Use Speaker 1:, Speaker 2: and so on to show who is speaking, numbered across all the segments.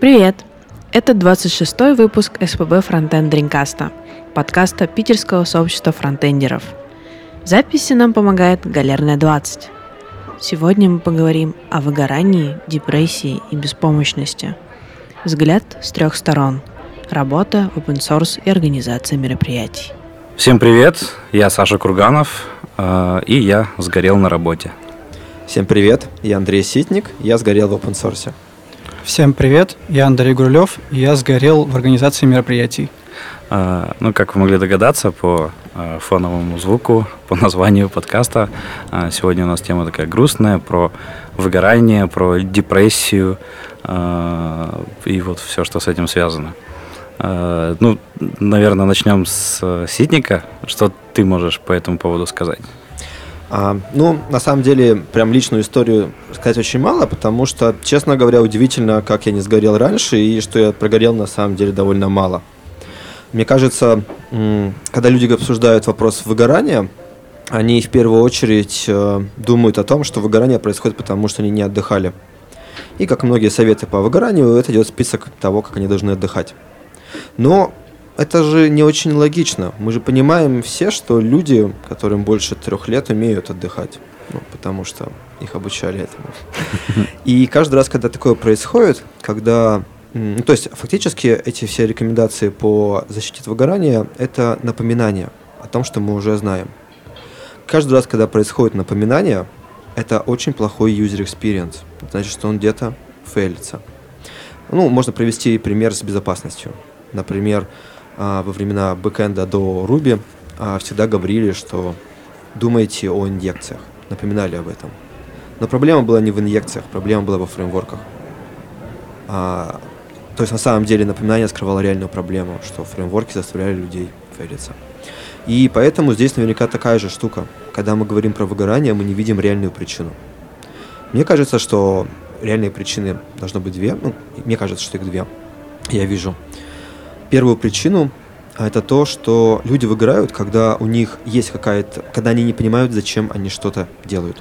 Speaker 1: Привет! Это 26-й выпуск СПБ Фронтенд Дринкаста, подкаста питерского сообщества фронтендеров. В записи нам помогает Галерная 20. Сегодня мы поговорим о выгорании, депрессии и беспомощности. Взгляд с трех сторон. Работа, open source и организация мероприятий.
Speaker 2: Всем привет, я Саша Курганов, э, и я сгорел на работе.
Speaker 3: Всем привет, я Андрей Ситник, я сгорел в open source.
Speaker 4: Всем привет, я Андрей Гурлев, и я сгорел в организации мероприятий.
Speaker 2: Э, ну, как вы могли догадаться по э, фоновому звуку, по названию подкаста, э, сегодня у нас тема такая грустная, про выгорание, про депрессию э, и вот все, что с этим связано. Э, ну, наверное, начнем с э, Ситника. Что ты можешь по этому поводу сказать?
Speaker 3: А, ну, на самом деле, прям личную историю сказать очень мало, потому что, честно говоря, удивительно, как я не сгорел раньше и что я прогорел на самом деле довольно мало. Мне кажется, когда люди обсуждают вопрос выгорания, они в первую очередь э, думают о том, что выгорание происходит потому, что они не отдыхали. И как многие советы по выгоранию, это идет список того, как они должны отдыхать. Но это же не очень логично. Мы же понимаем все, что люди, которым больше трех лет, умеют отдыхать. Ну, потому что их обучали этому. И каждый раз, когда такое происходит, когда... Ну, то есть, фактически, эти все рекомендации по защите от выгорания – это напоминание о том, что мы уже знаем. Каждый раз, когда происходит напоминание, это очень плохой user experience. Значит, что он где-то фейлится. Ну, можно привести пример с безопасностью. Например, во времена бэкэнда до Ruby а, всегда говорили, что думайте о инъекциях, напоминали об этом. Но проблема была не в инъекциях, проблема была во фреймворках. А, то есть на самом деле напоминание скрывало реальную проблему, что фреймворки заставляли людей фейлиться. И поэтому здесь наверняка такая же штука. Когда мы говорим про выгорание, мы не видим реальную причину. Мне кажется, что реальные причины должно быть две. Ну, мне кажется, что их две. Я вижу первую причину а это то, что люди выгорают, когда у них есть какая-то, когда они не понимают, зачем они что-то делают.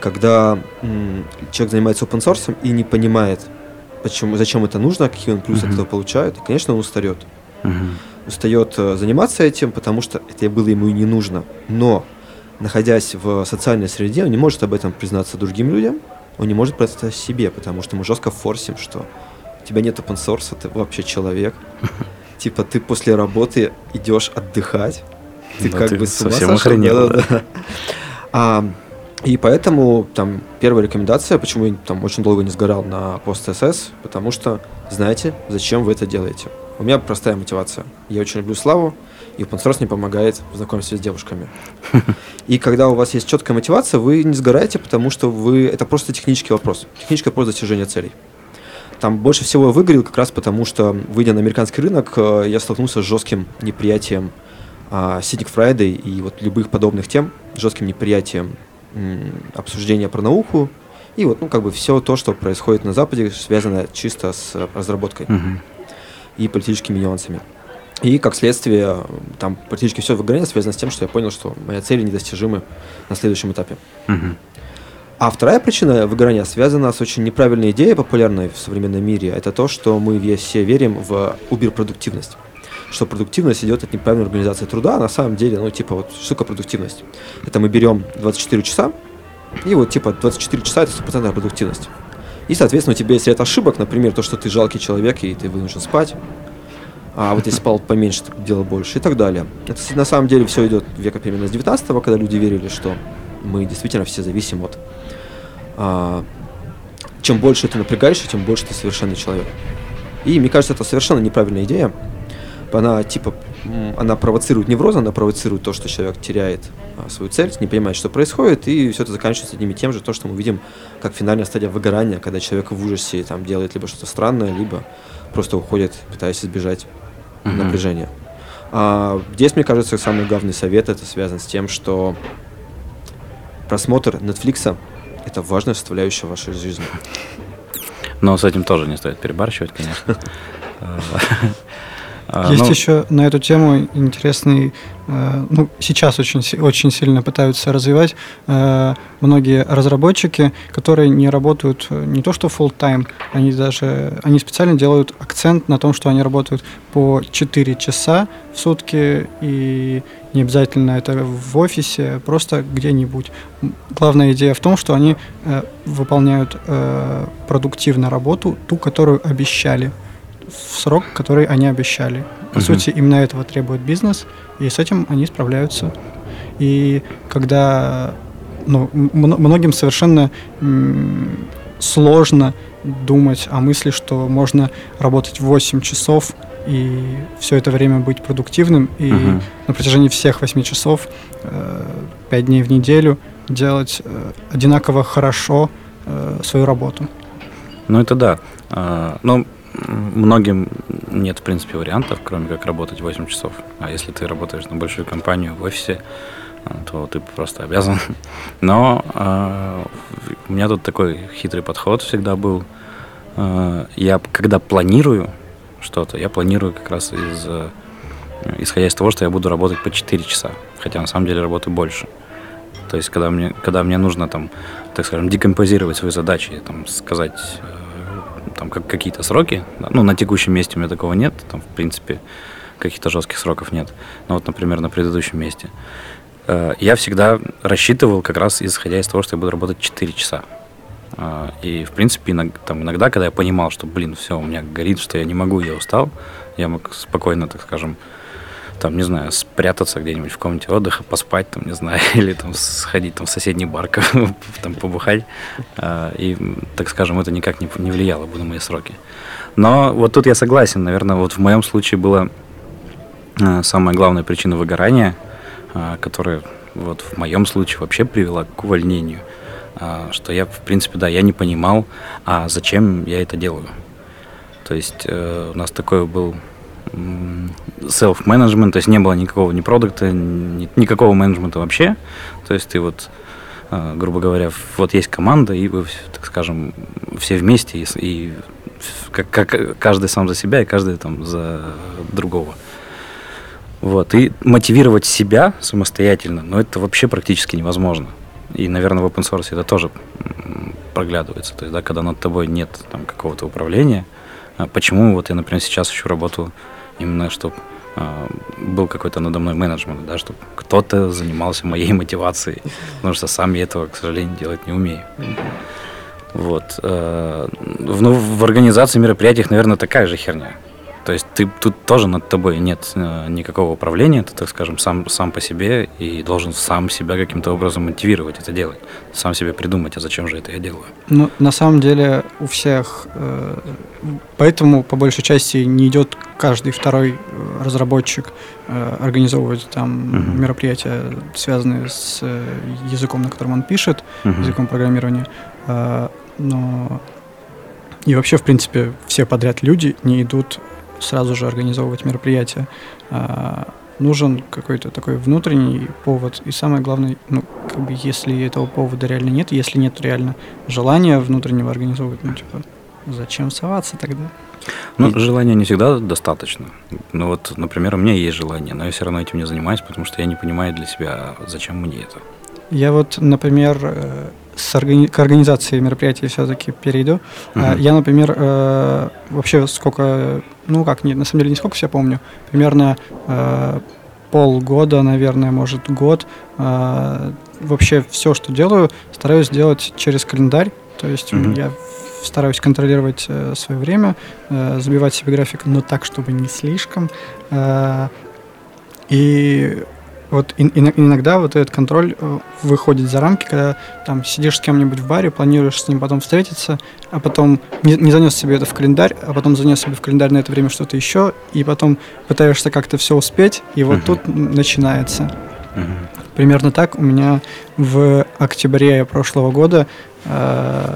Speaker 3: Когда м, человек занимается open source и не понимает, почему, зачем это нужно, какие он плюсы uh-huh. от этого получает, и, конечно, он устает. Uh-huh. Устает э, заниматься этим, потому что это было ему и не нужно. Но, находясь в социальной среде, он не может об этом признаться другим людям, он не может признаться себе, потому что мы жестко форсим, что тебя нет open source, ты вообще человек. Типа ты после работы идешь отдыхать, ты да, как бы с ума
Speaker 2: совсем да.
Speaker 3: А, и поэтому там первая рекомендация, почему я там очень долго не сгорал на пост СС, потому что знаете, зачем вы это делаете. У меня простая мотивация. Я очень люблю славу, и open source мне помогает знакомиться с девушками. И когда у вас есть четкая мотивация, вы не сгораете, потому что вы это просто технический вопрос. Технический вопрос достижения целей. Там больше всего я выгорел как раз потому, что, выйдя на американский рынок, э, я столкнулся с жестким неприятием а, Сидник Фрайдей и вот любых подобных тем, жестким неприятием обсуждения про науку, и вот, ну, как бы все то, что происходит на Западе, связано чисто с разработкой uh-huh. и политическими нюансами. И, как следствие, там практически все выгорание связано с тем, что я понял, что мои цели недостижимы на следующем этапе. Uh-huh. А вторая причина выгорания связана с очень неправильной идеей, популярной в современном мире. Это то, что мы все верим в убер-продуктивность. Что продуктивность идет от неправильной организации труда, а на самом деле, ну, типа, вот, штука продуктивность. Это мы берем 24 часа, и вот, типа, 24 часа – это стопроцентная продуктивность. И, соответственно, у тебя есть ряд ошибок, например, то, что ты жалкий человек, и ты вынужден спать, а вот если спал поменьше, ты делал больше и так далее. Это на самом деле все идет века примерно с 19 когда люди верили, что мы действительно все зависим от чем больше ты напрягаешься, тем больше ты совершенный человек. И мне кажется, это совершенно неправильная идея. Она типа она провоцирует невроз, она провоцирует то, что человек теряет а, свою цель, не понимает, что происходит, и все это заканчивается одним и тем же, то, что мы видим как финальная стадия выгорания, когда человек в ужасе там делает либо что-то странное, либо просто уходит, пытаясь избежать uh-huh. напряжения. А, здесь, мне кажется, самый главный совет это связан с тем, что просмотр Netflix это важная составляющая вашей жизни.
Speaker 2: Но с этим тоже не стоит перебарщивать, конечно.
Speaker 4: А, Есть ну, еще на эту тему интересный, э, ну, сейчас очень, очень сильно пытаются развивать э, многие разработчики, которые не работают э, не то что full time, они даже, они специально делают акцент на том, что они работают по 4 часа в сутки, и не обязательно это в офисе, просто где-нибудь. Главная идея в том, что они выполняют продуктивно работу, ту, которую обещали в срок, который они обещали. По угу. сути, именно этого требует бизнес, и с этим они справляются. И когда ну, многим совершенно сложно думать о мысли, что можно работать 8 часов и все это время быть продуктивным, и uh на протяжении всех 8 часов, э, 5 дней в неделю делать э, одинаково хорошо э, свою работу.
Speaker 2: Ну, это да. А, ну, многим нет, в принципе, вариантов, кроме как работать 8 часов. А если ты работаешь на большую компанию в офисе, а, то ты просто обязан. Но э, у меня тут такой хитрый подход всегда был. Э, я когда планирую что-то, я планирую как раз из, э, исходя из того, что я буду работать по 4 часа. Хотя на самом деле работаю больше. То есть, когда мне, когда мне нужно там, так скажем, декомпозировать свои задачи, там, сказать там как, какие-то сроки. Ну, на текущем месте у меня такого нет, там, в принципе, каких-то жестких сроков нет. Но вот, например, на предыдущем месте. Э, я всегда рассчитывал как раз исходя из того, что я буду работать 4 часа. Э, и, в принципе, иногда, там, иногда, когда я понимал, что, блин, все, у меня горит, что я не могу, я устал, я мог спокойно, так скажем, там, не знаю, спрятаться где-нибудь в комнате отдыха, поспать, там, не знаю, или там сходить там, в соседний бар, там, побухать. А, и, так скажем, это никак не, не влияло бы на мои сроки. Но вот тут я согласен, наверное, вот в моем случае была а, самая главная причина выгорания, а, которая вот в моем случае вообще привела к увольнению. Что я, в принципе, да, я не понимал, а зачем я это делаю. То есть э, у нас такой был self-management, то есть не было никакого ни продукта, ни, никакого менеджмента вообще. То есть ты вот, э, грубо говоря, вот есть команда, и вы, так скажем, все вместе, и, и как, как каждый сам за себя, и каждый там за другого. Вот. И мотивировать себя самостоятельно, но это вообще практически невозможно. И, наверное, в open source это тоже проглядывается. То есть, да, когда над тобой нет какого-то управления, а почему вот я, например, сейчас ищу работу именно чтобы э, был какой-то надо мной менеджмент, да, чтобы кто-то занимался моей мотивацией, потому что сам я этого, к сожалению, делать не умею. Вот. Э, ну, в организации мероприятиях, наверное, такая же херня. То есть ты тут тоже над тобой нет э, никакого управления, ты, так скажем, сам, сам по себе и должен сам себя каким-то образом мотивировать это делать. Сам себе придумать, а зачем же это я делаю.
Speaker 4: Ну, на самом деле у всех, э, поэтому по большей части не идет каждый второй э, разработчик организовывать там uh-huh. мероприятия, связанные с языком, на котором он пишет, uh-huh. языком программирования. Но и вообще, в принципе, все подряд люди не идут сразу же организовывать мероприятие. А, нужен какой-то такой внутренний повод. И самое главное, ну, как бы, если этого повода реально нет, если нет реально желания внутреннего организовывать, ну, типа, зачем соваться тогда?
Speaker 2: Ну, и... желания не всегда достаточно. Ну вот, например, у меня есть желание, но я все равно этим не занимаюсь, потому что я не понимаю для себя, зачем мне это.
Speaker 4: Я вот, например, э, с органи- к организации мероприятий все-таки перейду. Uh-huh. Я, например, э, вообще сколько, ну как, нет, на самом деле не сколько я помню, примерно э, полгода, наверное, может год. Вообще все, что делаю, стараюсь делать через календарь. То есть uh-huh. я стараюсь контролировать э, свое время, э, забивать себе график, но так, чтобы не слишком. Э, и вот иногда вот этот контроль э, выходит за рамки, когда там сидишь с кем-нибудь в баре, планируешь с ним потом встретиться, а потом не, не занес себе это в календарь, а потом занес себе в календарь на это время что-то еще, и потом пытаешься как-то все успеть, и вот uh-huh. тут начинается. Uh-huh. Примерно так у меня в октябре прошлого года э,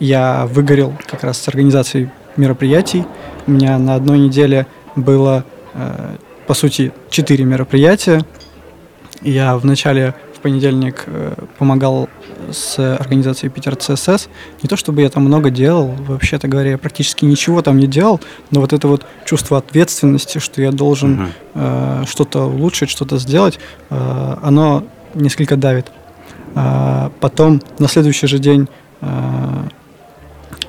Speaker 4: я выгорел как раз с организацией мероприятий. У меня на одной неделе было э, по сути, четыре мероприятия. Я в начале в понедельник э, помогал с организацией Питер ЦСС. Не то чтобы я там много делал, вообще-то говоря, я практически ничего там не делал, но вот это вот чувство ответственности, что я должен uh-huh. э, что-то улучшить, что-то сделать, э, оно несколько давит. А потом на следующий же день э,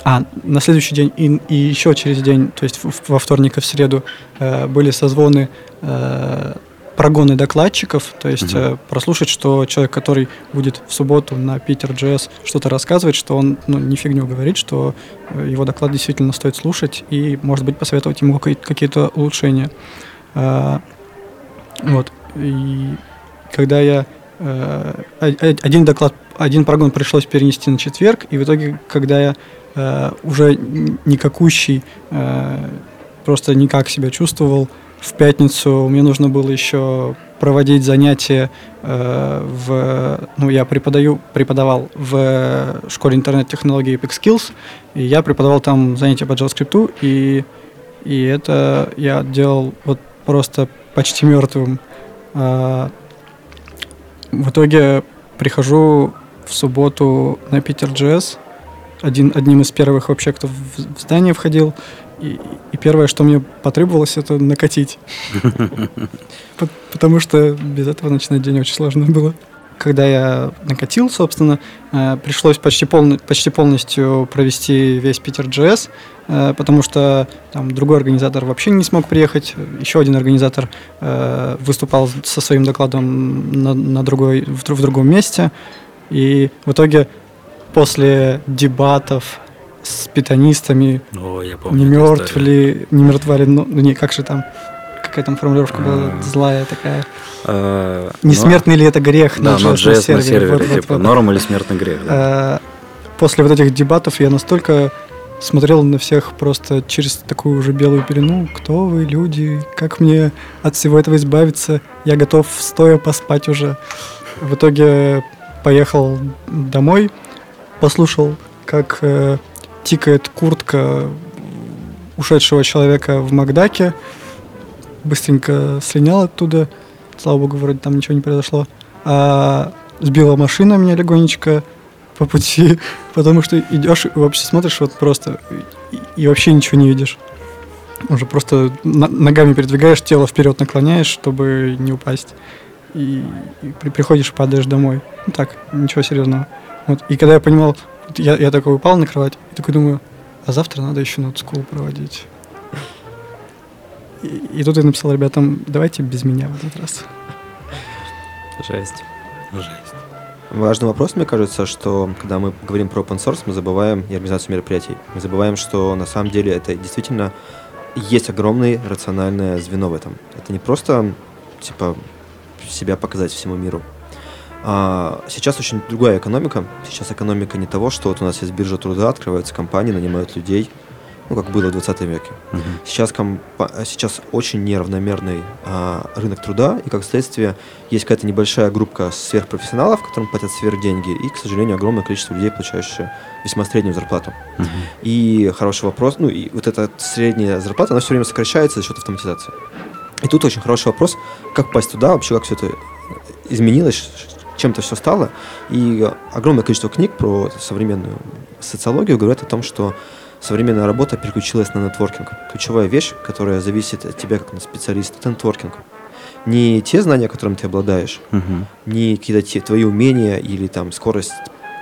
Speaker 4: а, на следующий день и, и еще через день, то есть во вторник и в среду, э, были созвоны э, прогоны докладчиков, то есть угу. прослушать, что человек, который будет в субботу на Питер JS что-то рассказывает, что он ну, не фигню говорит, что э, его доклад действительно стоит слушать и, может быть, посоветовать ему какие-то улучшения. А, вот. И когда я э, один доклад, один прогон пришлось перенести на четверг, и в итоге, когда я э, уже никакущий, просто никак себя чувствовал, в пятницу мне нужно было еще проводить занятия э, в, ну, я преподаю, преподавал в школе интернет-технологий Epic Skills, и я преподавал там занятия по JavaScript, и, и это я делал вот просто почти мертвым. А, в итоге прихожу в субботу на Питер JS, один, одним из первых вообще, кто в, в здание входил, и, и первое, что мне потребовалось, это накатить. Потому что без этого начинать день очень сложно было. Когда я накатил, собственно, э, пришлось почти, полный, почти полностью провести весь Питер GS, э, потому что там другой организатор вообще не смог приехать. Еще один организатор э, выступал со своим докладом на, на другой, в, в другом месте. И в итоге после дебатов с питанистами.
Speaker 2: О, я помню.
Speaker 4: Не мертв ли, не мертва ли, ну, не, как же там, какая там формулировка была а. злая такая. А, не смертный ли это грех
Speaker 2: на JS на сервере? типа норм или смертный грех,
Speaker 4: а, После вот этих дебатов я настолько смотрел на всех просто через такую уже белую пелену. Кто вы, люди? Как мне от всего этого избавиться? Я готов стоя поспать уже. В итоге поехал домой, послушал, как э, тикает куртка ушедшего человека в Макдаке. Быстренько слинял оттуда. Слава богу, вроде там ничего не произошло. А сбила машина меня легонечко по пути, потому что идешь и вообще смотришь вот просто и, и вообще ничего не видишь. Уже просто ногами передвигаешь, тело вперед наклоняешь, чтобы не упасть. И, и при, приходишь и падаешь домой. Ну так, ничего серьезного. Вот. И когда я понимал, я, я такой упал на кровать и такой думаю, а завтра надо еще на school проводить. И, и тут я написал ребятам, давайте без меня в этот раз.
Speaker 2: Жесть. Жесть.
Speaker 3: Важный вопрос, мне кажется, что когда мы говорим про open source, мы забываем и организацию мероприятий. Мы забываем, что на самом деле это действительно есть огромное рациональное звено в этом. Это не просто типа себя показать всему миру. А, сейчас очень другая экономика. Сейчас экономика не того, что вот у нас есть биржа труда, открываются компании, нанимают людей, ну, как было в 20 веке. Uh-huh. Сейчас, компа- сейчас очень неравномерный а, рынок труда, и как следствие есть какая-то небольшая группа сверхпрофессионалов, которым платят сверх деньги, и, к сожалению, огромное количество людей, получающие весьма среднюю зарплату. Uh-huh. И хороший вопрос, ну, и вот эта средняя зарплата, она все время сокращается за счет автоматизации. И тут очень хороший вопрос, как попасть туда, вообще как все это изменилось, чем-то все стало. И огромное количество книг про современную социологию говорят о том, что современная работа переключилась на нетворкинг. Ключевая вещь, которая зависит от тебя как на специалиста, это нетворкинг. Не те знания, которыми ты обладаешь, uh-huh. не какие-то те, твои умения или там скорость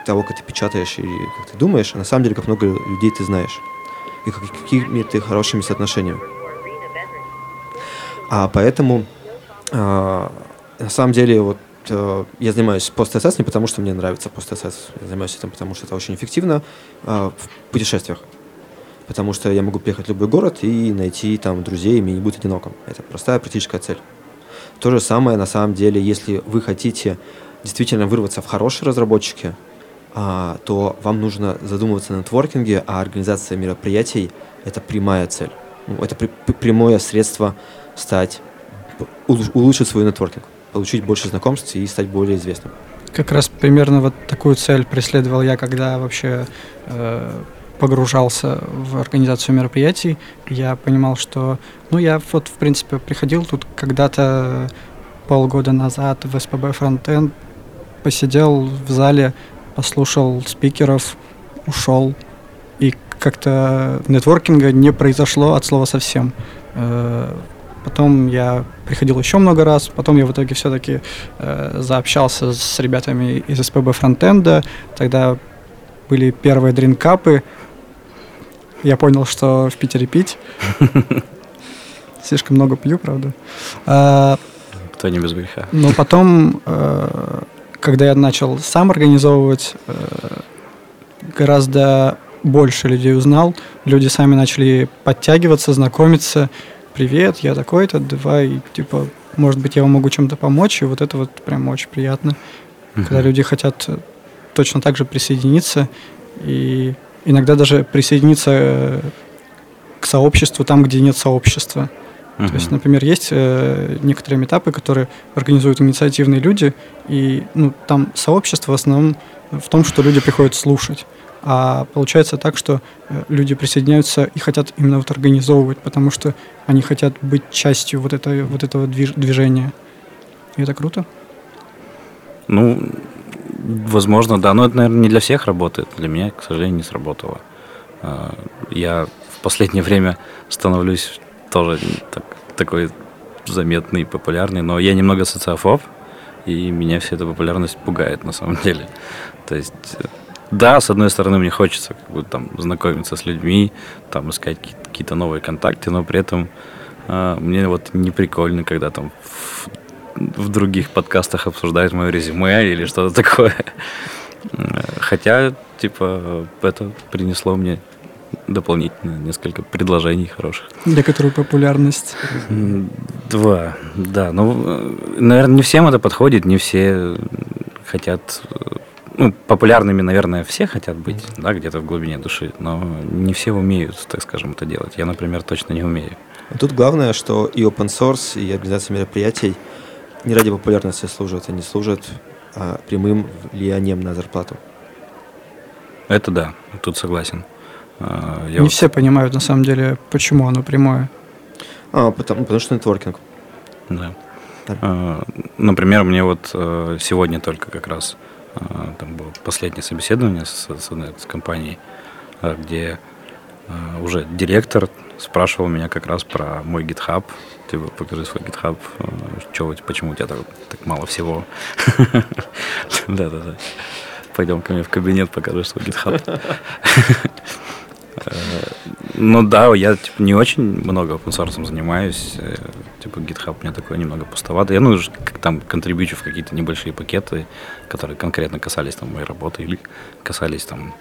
Speaker 3: того, как ты печатаешь или как ты думаешь, а на самом деле, как много людей ты знаешь и как, какими ты хорошими соотношениями. А поэтому а, на самом деле вот Э, я занимаюсь пост-СС не потому, что мне нравится пост-СС, я занимаюсь этим, потому что это очень эффективно э, в путешествиях. Потому что я могу приехать в любой город и найти там друзей, и мне не будет одиноком. Это простая практическая цель. То же самое на самом деле, если вы хотите действительно вырваться в хорошие разработчики, а, то вам нужно задумываться на нетворкинге, а организация мероприятий – это прямая цель. Ну, это прямое средство стать, улучшить свой нетворкинг получить больше знакомств и стать более известным.
Speaker 4: Как раз примерно вот такую цель преследовал я, когда вообще э, погружался в организацию мероприятий. Я понимал, что, ну, я вот, в принципе, приходил тут когда-то полгода назад в СПБ Фронтенд, посидел в зале, послушал спикеров, ушел. И как-то нетворкинга не произошло от слова совсем. Э, потом я приходил еще много раз, потом я в итоге все-таки э, заобщался с ребятами из СПБ Фронтенда, тогда были первые дринкапы, я понял, что в Питере пить. Слишком много пью, правда. А,
Speaker 2: Кто не без греха.
Speaker 4: Но потом, э, когда я начал сам организовывать, э, гораздо больше людей узнал. Люди сами начали подтягиваться, знакомиться. Привет, я такой-то, давай, типа, может быть, я вам могу чем-то помочь. И вот это вот прям очень приятно, когда люди хотят точно так же присоединиться. И иногда даже присоединиться э, к сообществу там, где нет сообщества. Uh-huh. То есть, например, есть э, некоторые метапы, которые организуют инициативные люди, и ну, там сообщество в основном в том, что люди приходят слушать. А получается так, что э, люди присоединяются и хотят именно вот организовывать, потому что они хотят быть частью вот, этой, вот этого движ- движения. И это круто.
Speaker 2: Ну, возможно, да. Но это, наверное, не для всех работает. Для меня, к сожалению, не сработало. А, я в последнее время становлюсь тоже так, такой заметный, популярный, но я немного социофоб, и меня вся эта популярность пугает на самом деле. То есть, да, с одной стороны, мне хочется как бы, там, знакомиться с людьми, там, искать какие-то новые контакты, но при этом э, мне вот не прикольно, когда там в, в других подкастах обсуждают мое резюме или что-то такое. Хотя, типа, это принесло мне дополнительно несколько предложений хороших.
Speaker 4: Некоторую популярность.
Speaker 2: Два, да. Ну, наверное, не всем это подходит, не все хотят... Ну, популярными, наверное, все хотят быть, да, где-то в глубине души, но не все умеют, так скажем, это делать. Я, например, точно не умею.
Speaker 3: Тут главное, что и open source, и организация мероприятий не ради популярности служат, они служат а, прямым влиянием на зарплату.
Speaker 2: Это да, тут согласен.
Speaker 4: А, я не вот... все понимают, на самом деле, почему оно прямое.
Speaker 3: А, потому, потому что нетворкинг.
Speaker 2: Да. да. А, например, мне вот э, сегодня только как раз там было последнее собеседование с, с, с компанией, где уже директор спрашивал меня как раз про мой GitHub. Типа, покажи свой GitHub, что, почему у тебя так, так мало всего. Да-да-да. Пойдем ко мне в кабинет, покажи свой GitHub. Ну да, я типа, не очень много open source занимаюсь. Э, типа GitHub у меня такой немного пустовато. Я ну как там контрибьючу в какие-то небольшие пакеты, которые конкретно касались там моей работы или касались там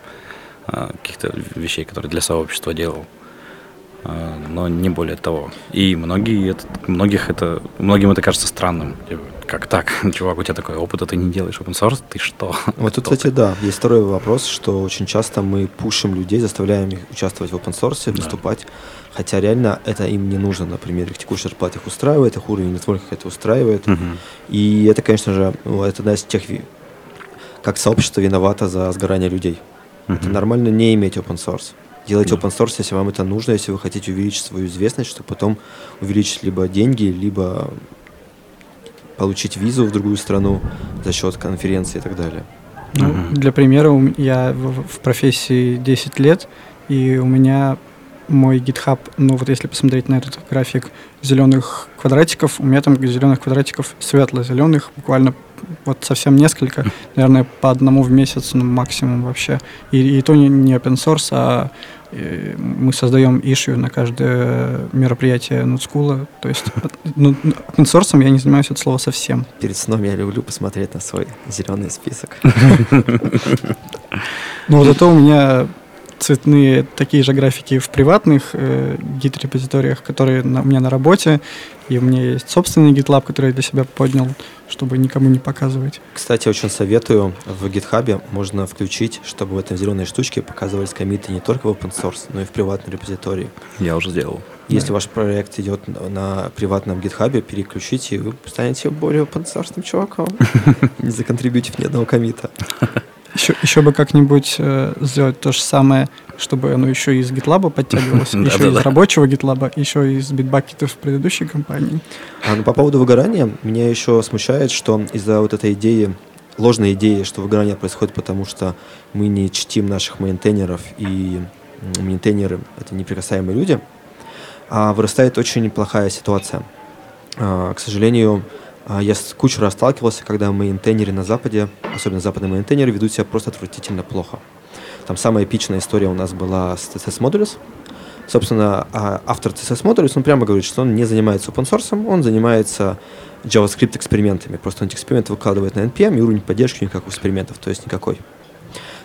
Speaker 2: э, каких-то вещей, которые для сообщества делал. Э, но не более того. И многие, это, многих это, многим это кажется странным. Типа, как так, чувак, у тебя такой опыт, а ты не делаешь open source, ты что?
Speaker 3: Вот тут, кстати, да, есть второй вопрос, что очень часто мы пушим людей, заставляем их участвовать в open source, выступать, да. хотя реально это им не нужно, например, их текущая зарплата их устраивает, их уровень нетворкинга это устраивает, угу. и это, конечно же, ну, это одна из тех, как сообщество виновато за сгорание людей. Угу. Это нормально не иметь open source. Делайте open source, если вам это нужно, если вы хотите увеличить свою известность, чтобы потом увеличить либо деньги, либо получить визу в другую страну за счет конференции и так далее.
Speaker 4: Ну, угу. Для примера, я в, профессии 10 лет, и у меня мой GitHub, ну вот если посмотреть на этот график зеленых квадратиков, у меня там зеленых квадратиков светло-зеленых, буквально вот совсем несколько, наверное, по одному в месяц ну, максимум вообще. И, и то не, не open source, а э, мы создаем issue на каждое мероприятие нудскула. То есть ну, open source я не занимаюсь от слова совсем.
Speaker 3: Перед сном я люблю посмотреть на свой зеленый список.
Speaker 4: Ну вот это у меня цветные такие же графики в приватных э, гид-репозиториях, которые на, у меня на работе, и у меня есть собственный GitLab, который я для себя поднял, чтобы никому не показывать.
Speaker 3: Кстати, очень советую, в GitHub можно включить, чтобы в этом зеленой штучке показывались комиты не только в open source, но и в приватной репозитории.
Speaker 2: Я уже сделал.
Speaker 3: Если да. ваш проект идет на, на приватном GitHub, переключите, и вы станете более open source чуваком, не законтрибьютив ни одного комита.
Speaker 4: Еще, еще бы как-нибудь э, сделать то же самое, чтобы оно еще из GitLab подтягивалось, еще из рабочего GitLab, еще из битбакетов предыдущей компании.
Speaker 3: А, ну, по поводу выгорания, меня еще смущает, что из-за вот этой идеи ложная идея, что выгорание происходит потому, что мы не чтим наших мейнтейнеров, и мейнтейнеры — это неприкасаемые люди, а вырастает очень плохая ситуация. А, к сожалению, я с кучу раз сталкивался, когда мейнтейнеры на Западе, особенно западные мейнтейнеры, ведут себя просто отвратительно плохо. Там самая эпичная история у нас была с CSS Modules. Собственно, а, автор CSS Modules, он прямо говорит, что он не занимается open source, он занимается JavaScript экспериментами. Просто он эти эксперименты выкладывает на NPM, и уровень поддержки никаких экспериментов, то есть никакой.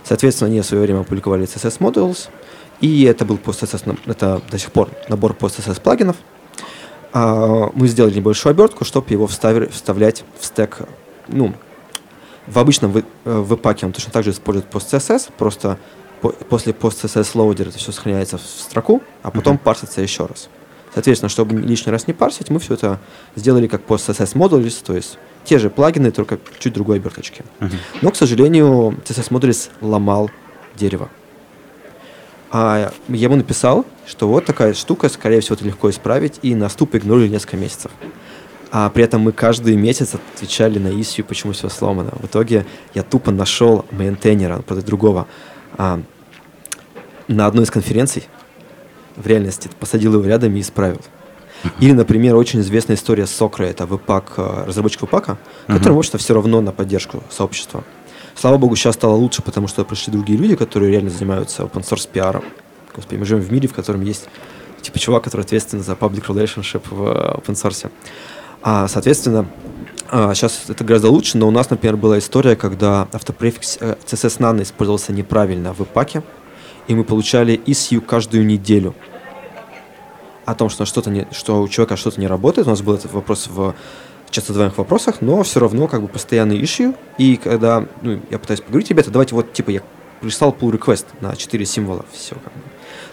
Speaker 3: Соответственно, они в свое время опубликовали CSS Modules, и это был post это до сих пор набор post плагинов – а, мы сделали небольшую обертку, чтобы его вставили, вставлять в стек. Ну, в обычном веб-паке он точно так же использует PostCSS, просто по, после PostCSS loader это все сохраняется в строку, а потом uh-huh. парсится еще раз. Соответственно, чтобы лишний раз не парсить, мы все это сделали как PostCSS modules, то есть те же плагины, только чуть другой оберточки. Uh-huh. Но, к сожалению, CSS modules ломал дерево. А я ему написал, что вот такая штука, скорее всего, это легко исправить, и на ступ игнорили несколько месяцев. А при этом мы каждый месяц отвечали на issue, почему все сломано. В итоге я тупо нашел мейнтейнера, правда, другого, а, на одной из конференций, в реальности посадил его рядом и исправил. Или, например, очень известная история Сокра, это веб-пак, а, разработчик веб-пака, uh-huh. который, в общем все равно на поддержку сообщества. Слава богу, сейчас стало лучше, потому что пришли другие люди, которые реально занимаются open source пиаром. Господи, мы живем в мире, в котором есть типа чувак, который ответственен за public relationship в э, open source. А, соответственно, а, сейчас это гораздо лучше, но у нас, например, была история, когда автопрефикс э, CSS Nano использовался неправильно в веб-паке, и мы получали issue каждую неделю о том, что, что-то не, что у человека что-то не работает. У нас был этот вопрос в часто задаваемых вопросах, но все равно как бы постоянный issue. И когда ну, я пытаюсь поговорить, ребята, давайте вот типа я прислал pull request на 4 символа, все как бы.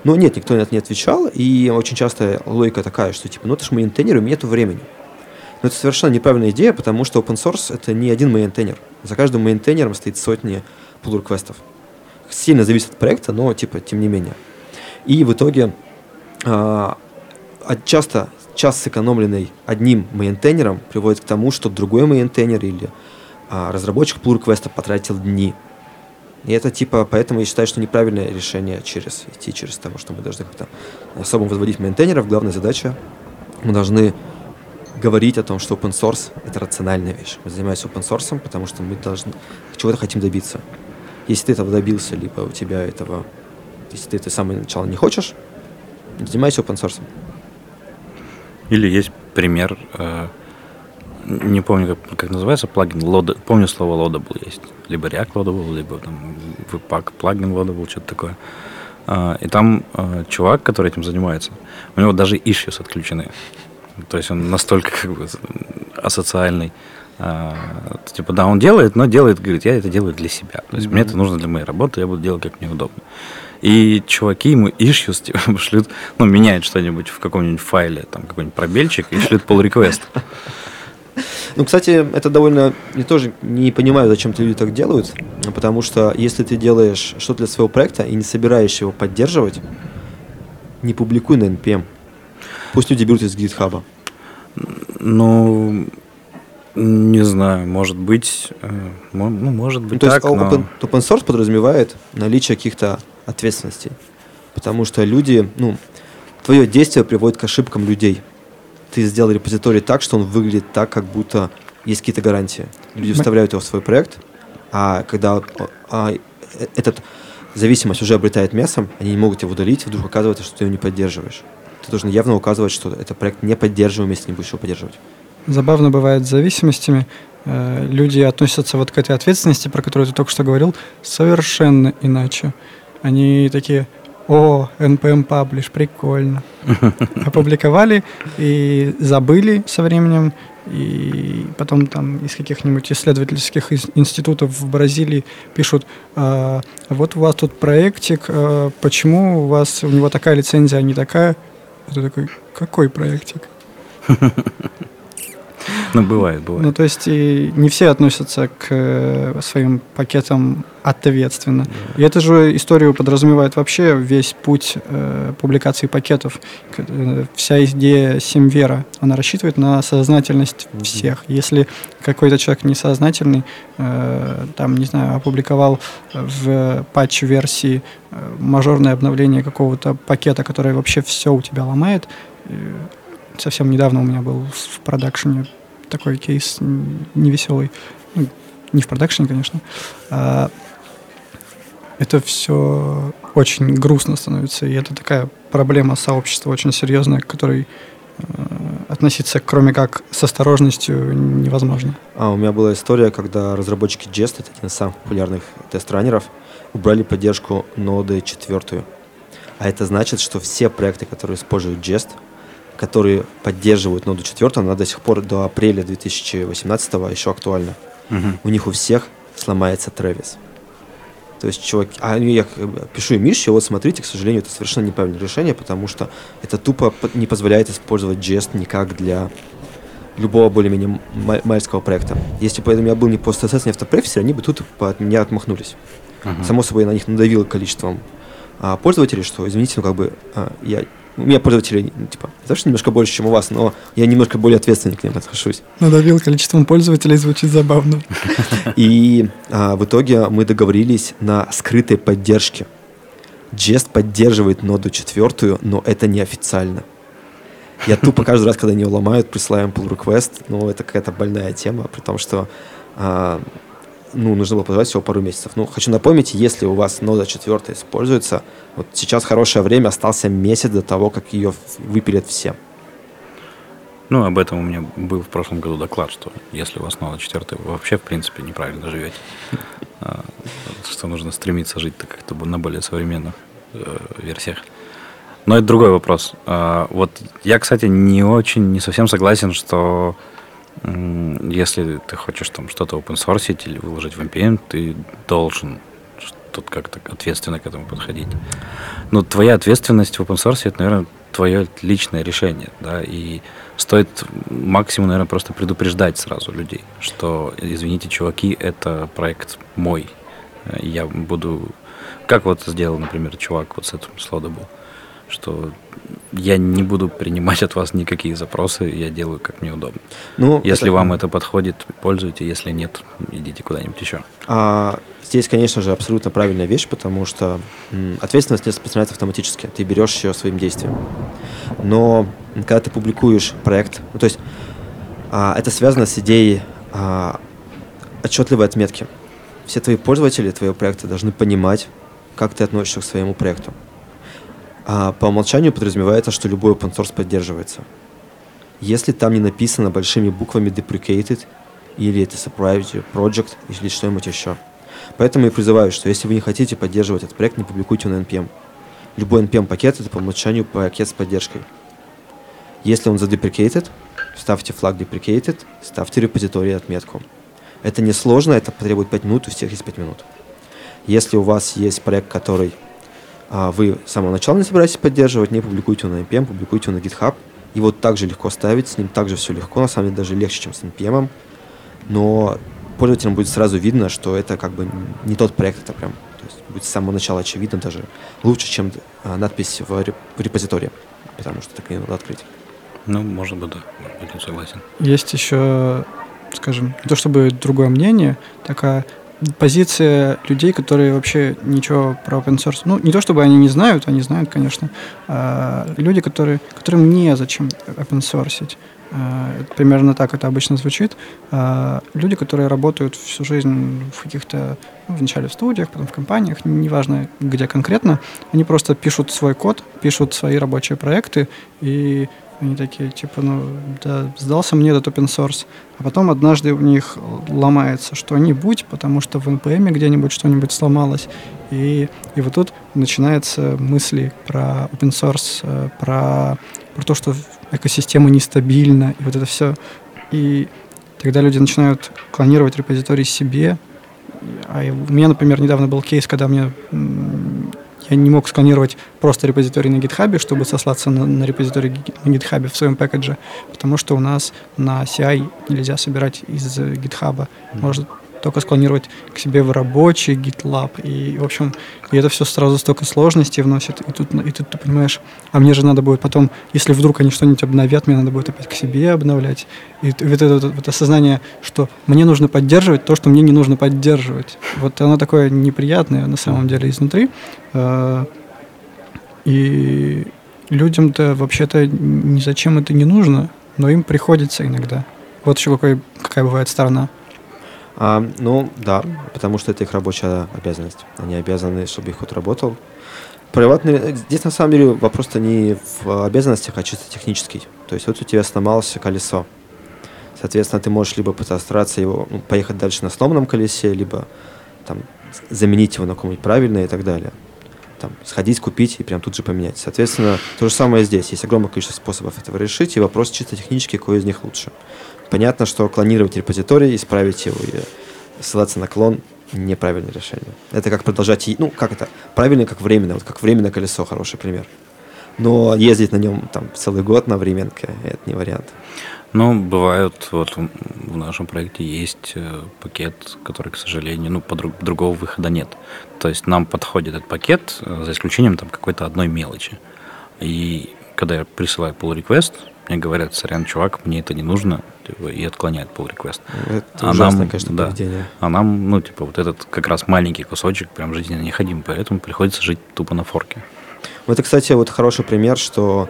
Speaker 3: Но нет, никто на это не отвечал, и очень часто логика такая, что типа, ну это же мейнтейнер, у меня нет времени. Но это совершенно неправильная идея, потому что open source это не один мейнтейнер. За каждым мейнтейнером стоит сотни pull request ов Сильно зависит от проекта, но типа тем не менее. И в итоге а, часто час, сэкономленный одним мейнтейнером, приводит к тому, что другой мейнтейнер или а, разработчик pull request а потратил дни. И это типа, поэтому я считаю, что неправильное решение через идти через того, что мы должны как-то особо возводить мейнтейнеров. Главная задача, мы должны говорить о том, что open source — это рациональная вещь. Мы занимаемся open source, потому что мы должны чего-то хотим добиться. Если ты этого добился, либо у тебя этого, если ты это с самого начала не хочешь, занимайся open source.
Speaker 2: Или есть пример, э, не помню, как, как называется, плагин Loda, помню слово Loadable есть. Либо React Loadable, либо там Webpack плагин Loadable, что-то такое. Э, и там э, чувак, который этим занимается, у него даже issues отключены. То есть он настолько как бы асоциальный. Uh, типа, да, он делает, но делает, говорит, я это делаю для себя. То есть mm-hmm. мне это нужно для моей работы, я буду делать как мне удобно. И чуваки ему issues типа, шлют, ну, меняют что-нибудь в каком-нибудь файле, там какой-нибудь пробельчик, и шлют pull request.
Speaker 3: Ну, кстати, это довольно... Я тоже не понимаю, зачем люди так делают, потому что если ты делаешь что-то для своего проекта и не собираешься его поддерживать, не публикуй на NPM. Пусть люди берут из GitHub.
Speaker 2: Ну, не знаю, может быть, э, ну, может быть ну,
Speaker 3: так, есть но... open, open source подразумевает наличие каких-то ответственностей, потому что люди, ну, твое действие приводит к ошибкам людей. Ты сделал репозиторий так, что он выглядит так, как будто есть какие-то гарантии. Люди вставляют его в свой проект, а когда а, э, этот зависимость уже обретает мясо, они не могут его удалить, вдруг оказывается, что ты его не поддерживаешь. Ты должен явно указывать, что этот проект не поддерживаем, если не будешь его поддерживать
Speaker 4: забавно бывает с зависимостями. Э, люди относятся вот к этой ответственности, про которую ты только что говорил, совершенно иначе. Они такие, о, NPM Publish, прикольно. Опубликовали и забыли со временем, и потом там из каких-нибудь исследовательских институтов в Бразилии пишут, а, вот у вас тут проектик, а, почему у вас у него такая лицензия, а не такая? Это такой, какой проектик?
Speaker 2: Ну, бывает, бывает.
Speaker 4: Ну, то есть и не все относятся к э, своим пакетам ответственно. И эта же история подразумевает вообще весь путь э, публикации пакетов. Э, вся идея Симвера, она рассчитывает на сознательность всех. Если какой-то человек несознательный, э, там, не знаю, опубликовал в патч-версии э, мажорное обновление какого-то пакета, которое вообще все у тебя ломает, э, совсем недавно у меня был в продакшене такой кейс невеселый. Ну, не в продакшене, конечно. А, это все очень грустно становится. И это такая проблема сообщества очень серьезная, к которой э, относиться, кроме как с осторожностью, невозможно.
Speaker 3: А, у меня была история, когда разработчики Jest, это один из самых популярных тест-раннеров, убрали поддержку ноды четвертую. А это значит, что все проекты, которые используют Jest, которые поддерживают ноду четвертую, она до сих пор до апреля 2018 еще актуальна. Угу. У них у всех сломается Travis. То есть чуваки, а я пишу им Мише, вот смотрите, к сожалению, это совершенно неправильное решение, потому что это тупо не позволяет использовать Jest никак для любого более-менее мальского проекта. Если бы я был не по SSS, не автопрофессор, они бы тут от меня отмахнулись. Uh-huh. Само собой, я на них надавил количеством а, пользователей, что, извините, ну как бы а, я у меня пользователей, ну, типа, не то, что немножко больше, чем у вас, но я немножко более ответственно к ним отношусь.
Speaker 4: Надавил количеством пользователей, звучит забавно.
Speaker 3: И а, в итоге мы договорились на скрытой поддержке. Jest поддерживает ноду четвертую, но это неофициально. Я тупо каждый раз, когда они ее ломают, присылаем pull request, но это какая-то больная тема, при том, что а, ну, нужно было подавать всего пару месяцев. Ну, хочу напомнить, если у вас нода четвертая используется, вот сейчас хорошее время, остался месяц до того, как ее выпилят все.
Speaker 2: Ну, об этом у меня был в прошлом году доклад, что если у вас нода четвертая, вы вообще, в принципе, неправильно живете. А, что нужно стремиться жить как-то на более современных э, версиях. Но это другой вопрос. А, вот я, кстати, не очень, не совсем согласен, что если ты хочешь там что-то open source или выложить в NPM, ты должен тут как-то ответственно к этому подходить. Но твоя ответственность в open source это, наверное, твое личное решение, да, и стоит максимум, наверное, просто предупреждать сразу людей, что, извините, чуваки, это проект мой, я буду, как вот сделал, например, чувак вот с этим слода был, что я не буду принимать от вас никакие запросы, я делаю как мне удобно. Ну, если это... вам это подходит, пользуйтесь, если нет, идите куда-нибудь еще.
Speaker 3: А, здесь, конечно же, абсолютно правильная вещь, потому что м, ответственность не распространяется автоматически, ты берешь ее своим действием. Но когда ты публикуешь проект, ну, то есть а, это связано с идеей а, отчетливой отметки. Все твои пользователи твоего проекта должны понимать, как ты относишься к своему проекту. А по умолчанию подразумевается, что любой open source поддерживается. Если там не написано большими буквами deprecated, или это surprise project, или что-нибудь еще. Поэтому я призываю, что если вы не хотите поддерживать этот проект, не публикуйте на NPM. Любой NPM-пакет — это по умолчанию пакет с поддержкой. Если он задеприкейтед, ставьте флаг deprecated, ставьте репозиторий отметку. Это несложно, это потребует 5 минут, у всех есть 5 минут. Если у вас есть проект, который вы с самого начала не собираетесь поддерживать, не публикуйте его на NPM, публикуйте его на GitHub. Его также легко ставить, с ним также все легко, на самом деле даже легче, чем с NPM. Но пользователям будет сразу видно, что это как бы не тот проект, это прям то есть будет с самого начала очевидно даже лучше, чем а, надпись в, реп в репозитории, потому что так не надо открыть.
Speaker 2: Ну, может быть, да, может быть, согласен.
Speaker 4: Есть еще, скажем, не то чтобы другое мнение, такая позиция людей, которые вообще ничего про open source, ну, не то чтобы они не знают, они знают, конечно, а люди, которые, которым незачем open source. А, примерно так это обычно звучит. А люди, которые работают всю жизнь в каких-то, ну, вначале в студиях, потом в компаниях, неважно где конкретно, они просто пишут свой код, пишут свои рабочие проекты и они такие, типа, ну, да, сдался мне этот open source. А потом однажды у них ломается что-нибудь, потому что в NPM где-нибудь что-нибудь сломалось. И, и вот тут начинаются мысли про open source, э, про, про то, что экосистема нестабильна, и вот это все. И тогда люди начинают клонировать репозиторий себе. А у меня, например, недавно был кейс, когда мне я не мог сканировать просто репозиторий на GitHub, чтобы сослаться на, на репозиторий на GitHub в своем пэкэдже, потому что у нас на CI нельзя собирать из GitHub. Mm-hmm. Может только склонировать к себе в рабочий GitLab. И, в общем, и это все сразу столько сложностей вносит. И тут, и тут ты понимаешь, а мне же надо будет потом, если вдруг они что-нибудь обновят, мне надо будет опять к себе обновлять. И вот это вот, вот осознание, что мне нужно поддерживать то, что мне не нужно поддерживать. Вот оно такое неприятное на самом деле изнутри. А, и людям-то вообще-то ни зачем это не нужно, но им приходится иногда. Вот еще какой, какая бывает сторона.
Speaker 3: А, ну, да, потому что это их рабочая обязанность. Они обязаны, чтобы их ход работал. Приватный, здесь на самом деле вопрос-то не в обязанностях, а чисто технический. То есть вот у тебя сломалось колесо. Соответственно, ты можешь либо постараться его ну, поехать дальше на сломанном колесе, либо там, заменить его на каком-нибудь правильное и так далее. Там, сходить, купить и прям тут же поменять. Соответственно, то же самое здесь. Есть огромное количество способов этого решить, и вопрос чисто технический, какой из них лучше. Понятно, что клонировать репозиторий, исправить его и ссылаться на клон неправильное решение. Это как продолжать, ну, как это, правильно, как временно, вот как временное колесо, хороший пример. Но ездить на нем там целый год на временке, это не вариант.
Speaker 2: Ну, бывают, вот в нашем проекте есть э, пакет, который, к сожалению, ну, подруг, другого выхода нет. То есть нам подходит этот пакет, э, за исключением там какой-то одной мелочи. И когда я присылаю pull request, мне говорят, сорян, чувак, мне это не нужно, типа, и отклоняют pull request.
Speaker 3: Это а ужасное, нам, конечно,
Speaker 2: да,
Speaker 3: поведение.
Speaker 2: А нам, ну, типа, вот этот как раз маленький кусочек прям жизненно необходим, поэтому приходится жить тупо на форке.
Speaker 3: Это, кстати, вот хороший пример, что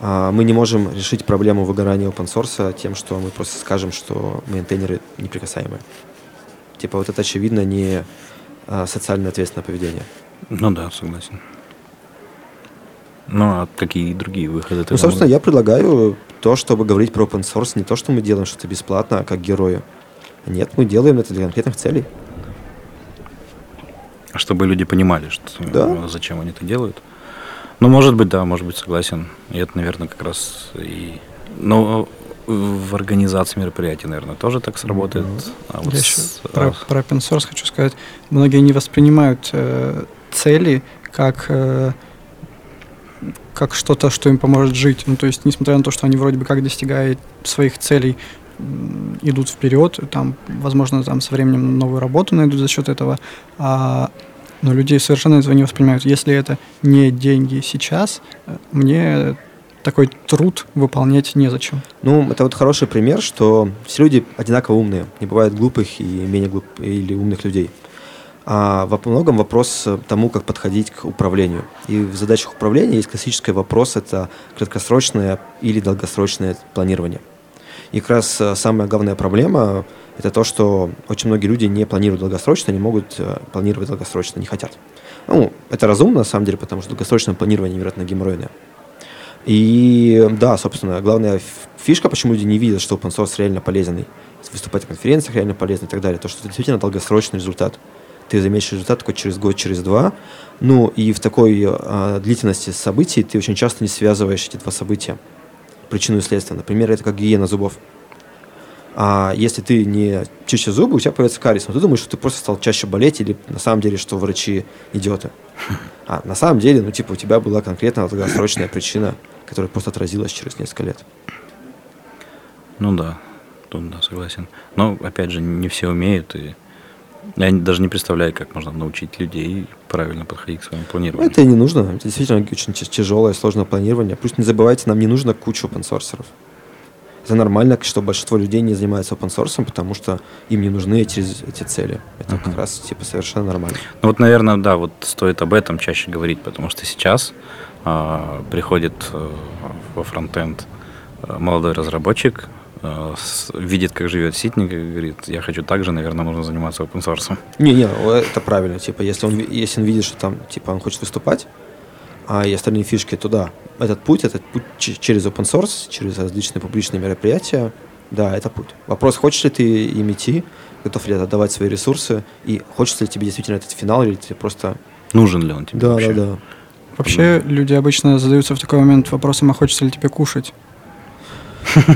Speaker 3: а, мы не можем решить проблему выгорания open source тем, что мы просто скажем, что мейнтейнеры неприкасаемые. Типа вот это, очевидно, не а, социально ответственное поведение.
Speaker 2: Ну да, согласен. Ну, а какие другие выходы?
Speaker 3: Ну, собственно, я предлагаю то, чтобы говорить про open source, не то, что мы делаем что-то бесплатно, а как герои. Нет, мы делаем это для конкретных целей.
Speaker 2: Чтобы люди понимали, что,
Speaker 3: да.
Speaker 2: зачем они это делают. Ну, может быть, да, может быть, согласен. И это, наверное, как раз и... Но в организации мероприятий, наверное, тоже так сработает. Mm-hmm.
Speaker 4: А вот Я еще с... про, про open source хочу сказать. Многие не воспринимают э, цели как... Э, как что-то, что им поможет жить. Ну, то есть, несмотря на то, что они вроде бы как достигают своих целей, идут вперед, там, возможно, там со временем новую работу найдут за счет этого, а, но людей совершенно этого не воспринимают. Если это не деньги сейчас, э, мне такой труд выполнять незачем.
Speaker 3: Ну, это вот хороший пример, что все люди одинаково умные. Не бывает глупых и менее глупых или умных людей а во многом вопрос тому, как подходить к управлению. И в задачах управления есть классический вопрос – это краткосрочное или долгосрочное планирование. И как раз э, самая главная проблема – это то, что очень многие люди не планируют долгосрочно, не могут э, планировать долгосрочно, не хотят. Ну, это разумно, на самом деле, потому что долгосрочное планирование невероятно геморройное. И да, собственно, главная фишка, почему люди не видят, что open source реально полезный, выступать на конференциях реально полезный и так далее, то, что это действительно долгосрочный результат – ты заметишь результат только через год, через два. Ну и в такой э, длительности событий ты очень часто не связываешь эти два события, причину и следствие. Например, это как гигиена зубов. А если ты не чище зубы, у тебя появится кариес. Но ты думаешь, что ты просто стал чаще болеть, или на самом деле, что врачи идиоты. А на самом деле, ну, типа, у тебя была конкретно долгосрочная причина, которая просто отразилась через несколько лет.
Speaker 2: Ну да, тут да, согласен. Но, опять же, не все умеют, и я даже не представляю, как можно научить людей правильно подходить к своему планированию.
Speaker 3: Это и не нужно. Это действительно очень тяжелое, сложное планирование. Плюс не забывайте, нам не нужно кучу open Это нормально, что большинство людей не занимается open source, потому что им не нужны эти, эти цели. Это uh-huh. как раз типа совершенно нормально.
Speaker 2: Ну вот, наверное, да, вот стоит об этом чаще говорить, потому что сейчас э, приходит э, во фронтенд э, молодой разработчик, видит, как живет ситник, и говорит, я хочу так же, наверное, нужно заниматься open source.
Speaker 3: Не-не, это правильно. Типа, если он, если он видит, что там, типа, он хочет выступать, а и остальные фишки туда. Этот путь, этот путь через open source, через различные публичные мероприятия, да, это путь. Вопрос, хочешь ли ты им идти, готов ли отдавать свои ресурсы, и хочется ли тебе действительно этот финал, или тебе просто...
Speaker 2: Нужен ли он тебе
Speaker 3: да,
Speaker 2: вообще?
Speaker 3: Да, да,
Speaker 4: Вообще, люди обычно задаются в такой момент вопросом, а хочется ли тебе кушать?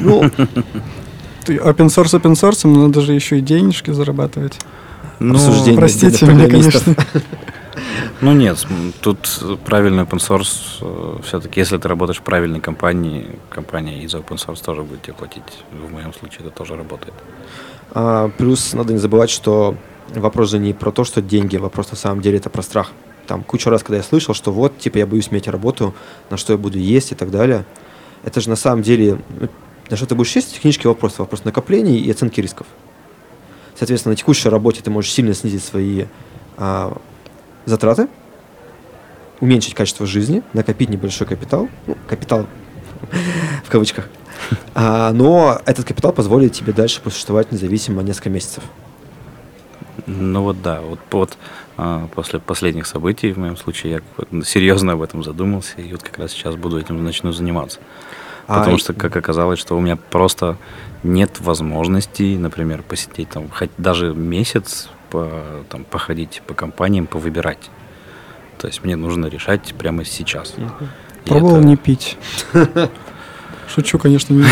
Speaker 4: Ну, open source open source, но надо же еще и денежки зарабатывать.
Speaker 3: Ну,
Speaker 4: Простите меня, конечно.
Speaker 2: Ну нет, тут правильный open source, э, все-таки, если ты работаешь в правильной компании, компания из open source тоже будет тебе платить. В моем случае это тоже работает.
Speaker 3: А, плюс надо не забывать, что вопрос же не про то, что деньги, вопрос на самом деле это про страх. Там кучу раз, когда я слышал, что вот, типа, я боюсь иметь работу, на что я буду есть и так далее. Это же на самом деле, ну, на что ты будешь есть, технический вопрос, вопрос накоплений и оценки рисков. Соответственно, на текущей работе ты можешь сильно снизить свои а, затраты, уменьшить качество жизни, накопить небольшой капитал, ну, капитал в кавычках, а, но этот капитал позволит тебе дальше существовать независимо несколько месяцев.
Speaker 2: Ну вот да, вот, вот а, после последних событий в моем случае я серьезно об этом задумался, и вот как раз сейчас буду этим начну заниматься. А Потому что, как оказалось, что у меня просто нет возможности, например, посетить там хоть даже месяц, по, там, походить по компаниям, повыбирать. То есть мне нужно решать прямо сейчас.
Speaker 4: Пробовал это... не пить. Шучу, конечно, не,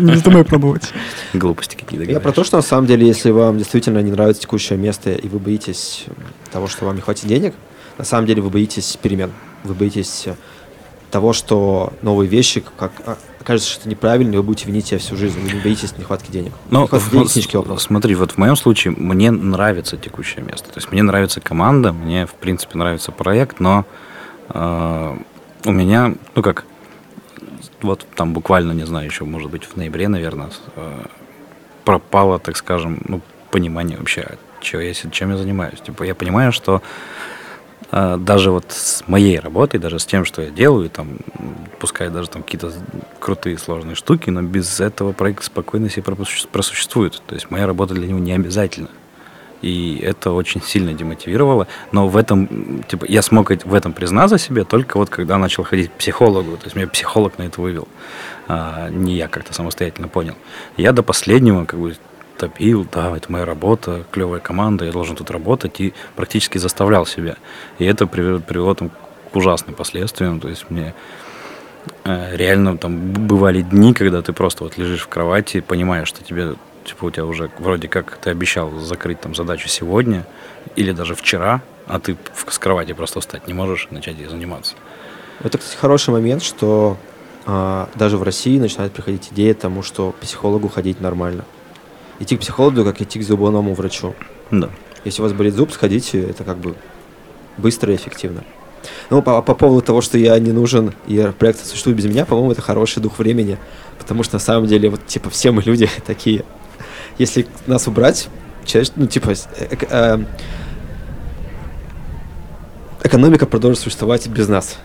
Speaker 4: не вздумай пробовать.
Speaker 2: Глупости какие-то.
Speaker 3: Я про то, что на самом деле, если вам действительно не нравится текущее место, и вы боитесь того, что вам не хватит денег, на самом деле вы боитесь перемен. Вы боитесь того, что новые вещи, как а, окажется, что это неправильно, и вы будете винить себя всю жизнь, вы не боитесь нехватки денег.
Speaker 2: Но нехватки денег, технический вопрос. Смотри, вот в моем случае мне нравится текущее место. То есть мне нравится команда, мне, в принципе, нравится проект, но э, у меня, ну как, вот там буквально, не знаю, еще, может быть, в ноябре, наверное, э, пропало, так скажем, ну, понимание вообще, чем я, чем я занимаюсь. Типа я понимаю, что даже вот с моей работой, даже с тем, что я делаю, там, пускай даже там какие-то крутые сложные штуки, но без этого проект спокойно себе просуществует. То есть моя работа для него не обязательна. И это очень сильно демотивировало. Но в этом, типа, я смог в этом признаться себе только вот когда начал ходить к психологу. То есть меня психолог на это вывел. А, не я как-то самостоятельно понял. Я до последнего как бы топил, да, это моя работа, клевая команда, я должен тут работать, и практически заставлял себя. И это привело, привело там, к ужасным последствиям, то есть мне э, реально там бывали дни, когда ты просто вот лежишь в кровати, понимаешь, что тебе, типа, у тебя уже вроде как ты обещал закрыть там задачу сегодня или даже вчера, а ты с кровати просто встать не можешь и начать ей заниматься.
Speaker 3: Это, кстати, хороший момент, что а, даже в России начинает приходить идея тому, что психологу ходить нормально идти к психологу, как идти к зубному врачу.
Speaker 2: Да.
Speaker 3: Если у вас болит зуб, сходите, это как бы быстро и эффективно. Ну, по, по поводу того, что я не нужен, и проект существует без меня, по-моему, это хороший дух времени, потому что на самом деле, вот, типа, все мы люди такие. Если нас убрать, человек, ну, типа, э, э, экономика продолжит существовать без нас.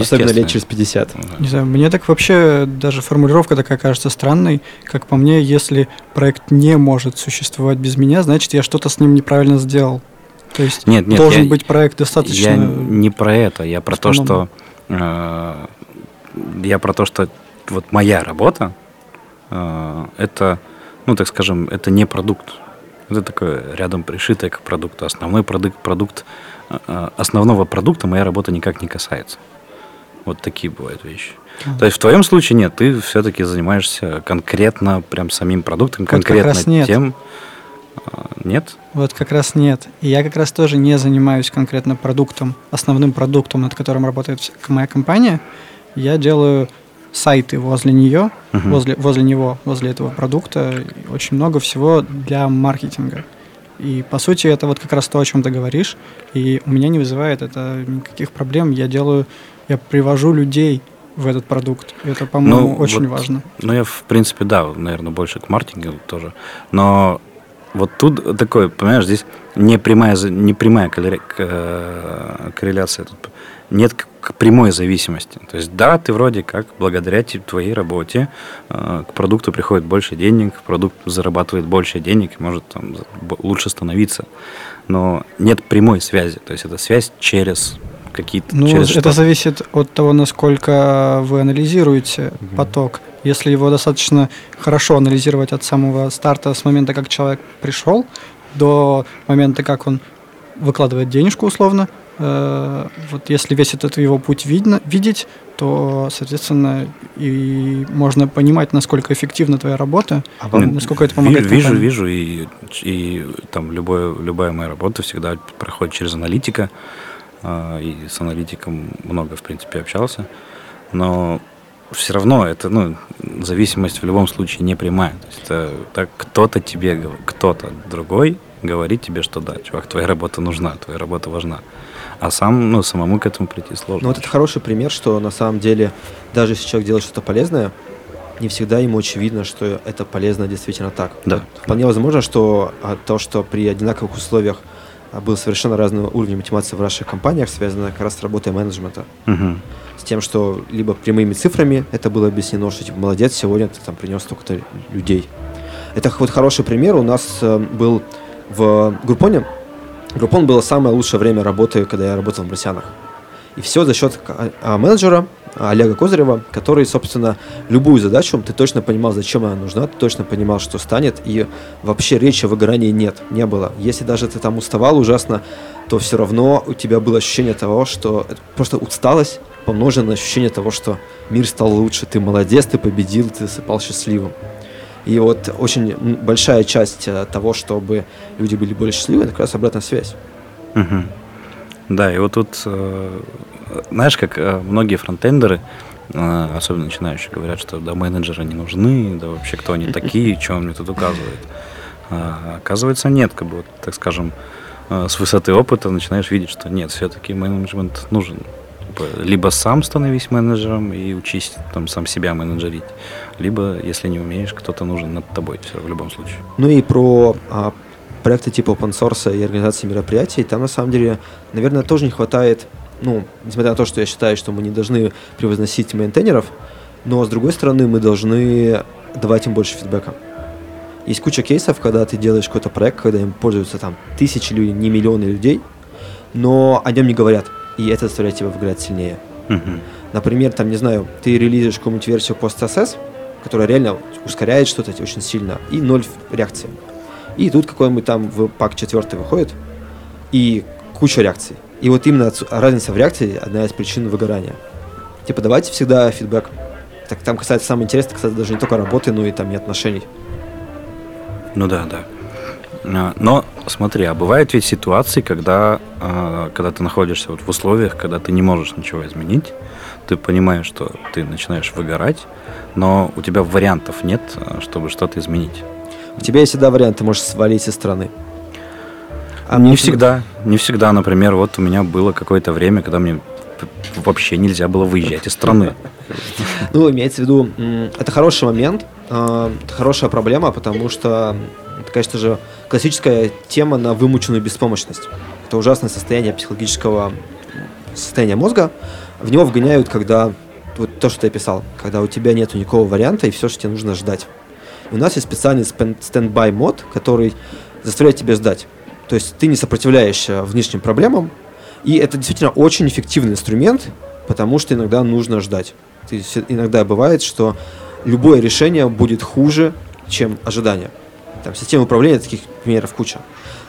Speaker 3: Особенно лет через 50.
Speaker 4: Не знаю, мне так вообще даже формулировка такая кажется странной. Как по мне, если проект не может существовать без меня, значит, я что-то с ним неправильно сделал. То есть нет, нет, должен я, быть проект достаточно...
Speaker 2: Я не про это, я про то, что... Э, я про то, что вот моя работа, э, это, ну, так скажем, это не продукт. Это такое рядом пришитое к продукту. Основной продукт, продукт э основного продукта моя работа никак не касается. Вот такие бывают вещи. Mm-hmm. То есть в твоем случае нет, ты все-таки занимаешься конкретно прям самим продуктом, конкретно вот нет. тем. А, нет?
Speaker 4: Вот как раз нет. И я как раз тоже не занимаюсь конкретно продуктом, основным продуктом, над которым работает моя компания. Я делаю сайты возле нее, uh-huh. возле, возле него, возле этого продукта. Очень много всего для маркетинга. И по сути это вот как раз то, о чем ты говоришь. И у меня не вызывает это никаких проблем. Я делаю я привожу людей в этот продукт. Это, по-моему, ну, очень вот, важно.
Speaker 2: Ну, я, в принципе, да, наверное, больше к маркетингу тоже. Но вот тут такое, понимаешь, здесь не прямая, не прямая э, корреляция. Тут нет прямой зависимости. То есть, да, ты вроде как благодаря твоей работе э, к продукту приходит больше денег, продукт зарабатывает больше денег и может там, лучше становиться. Но нет прямой связи. То есть, это связь через какие-то
Speaker 4: ну, через это что? зависит от того, насколько вы анализируете угу. поток. Если его достаточно хорошо анализировать от самого старта, с момента, как человек пришел, до момента, как он выкладывает денежку условно, э, вот если весь этот его путь видно, видеть, то, соответственно, и можно понимать, насколько эффективна твоя работа,
Speaker 2: а вам,
Speaker 4: насколько это помогает.
Speaker 2: Вижу, компании. вижу, и, и там любое, любая моя работа всегда проходит через аналитика, и с аналитиком много, в принципе, общался, но все равно это, ну, зависимость в любом случае не прямая. То есть это так кто-то тебе, кто-то другой говорит тебе, что да, чувак, твоя работа нужна, твоя работа важна. А сам, ну, самому к этому прийти сложно.
Speaker 3: Ну, вот это хороший пример, что на самом деле, даже если человек делает что-то полезное, не всегда ему очевидно, что это полезно действительно так.
Speaker 2: Да.
Speaker 3: Вполне возможно, что а, то, что при одинаковых условиях а, был совершенно разный уровень мотивации в ваших компаниях, связано как раз с работой менеджмента.
Speaker 2: Угу
Speaker 3: тем, что либо прямыми цифрами это было объяснено, что типа молодец, сегодня ты там принес столько-то людей. Это вот хороший пример. У нас э, был в Группоне. Группон было самое лучшее время работы, когда я работал в Брусянах. И все за счет а, менеджера Олега Козырева, который, собственно, любую задачу, ты точно понимал, зачем она нужна, ты точно понимал, что станет, и вообще речи о выгорании нет, не было. Если даже ты там уставал ужасно, то все равно у тебя было ощущение того, что просто усталость помножено на ощущение того, что мир стал лучше, ты молодец, ты победил, ты стал счастливым. И вот очень большая часть э, того, чтобы люди были более счастливы, это как раз обратная связь.
Speaker 2: Угу. Да, и вот тут, э, знаешь, как э, многие фронтендеры, особенно начинающие, говорят, что да, менеджеры не нужны, да вообще кто они такие, что он мне тут указывает. А, оказывается, нет, как бы, так скажем, с высоты опыта начинаешь видеть, что нет, все-таки менеджмент нужен либо сам становись менеджером и учись там сам себя менеджерить, либо, если не умеешь, кто-то нужен над тобой все в любом случае.
Speaker 3: Ну и про а, проекты типа open source и организации мероприятий, там на самом деле, наверное, тоже не хватает, ну, несмотря на то, что я считаю, что мы не должны превозносить мейнтейнеров, но с другой стороны мы должны давать им больше фидбэка. Есть куча кейсов, когда ты делаешь какой-то проект, когда им пользуются там тысячи людей, не миллионы людей, но о нем не говорят и это заставляет тебя выиграть сильнее.
Speaker 2: Uh-huh.
Speaker 3: Например, там, не знаю, ты релизишь какую-нибудь версию PostCSS, которая реально ускоряет что-то очень сильно, и ноль реакции. И тут какой-нибудь там в пак 4 выходит, и куча реакций. И вот именно разница в реакции одна из причин выгорания. Типа, давайте всегда фидбэк. Так там касается самое интересное, кстати, даже не только работы, но и там и отношений.
Speaker 2: Ну да, да. А, но смотри, а бывают ведь ситуации, когда, а, когда ты находишься вот в условиях, когда ты не можешь ничего изменить, ты понимаешь, что ты начинаешь выгорать, но у тебя вариантов нет, а, чтобы что-то изменить.
Speaker 3: У тебя есть всегда вариант, ты можешь свалить из страны.
Speaker 2: А не всегда, не всегда. Например, вот у меня было какое-то время, когда мне вообще нельзя было выезжать из страны.
Speaker 3: Ну, имеется в виду, это хороший момент, это хорошая проблема, потому что это, конечно же, классическая тема на вымученную беспомощность. Это ужасное состояние психологического состояния мозга. В него вгоняют, когда вот то, что я писал, когда у тебя нет никакого варианта, и все, что тебе нужно ждать. И у нас есть специальный стендбай мод, который заставляет тебя ждать. То есть ты не сопротивляешься внешним проблемам, и это действительно очень эффективный инструмент, потому что иногда нужно ждать. Иногда бывает, что любое решение будет хуже, чем ожидание. Там система управления таких примеров куча.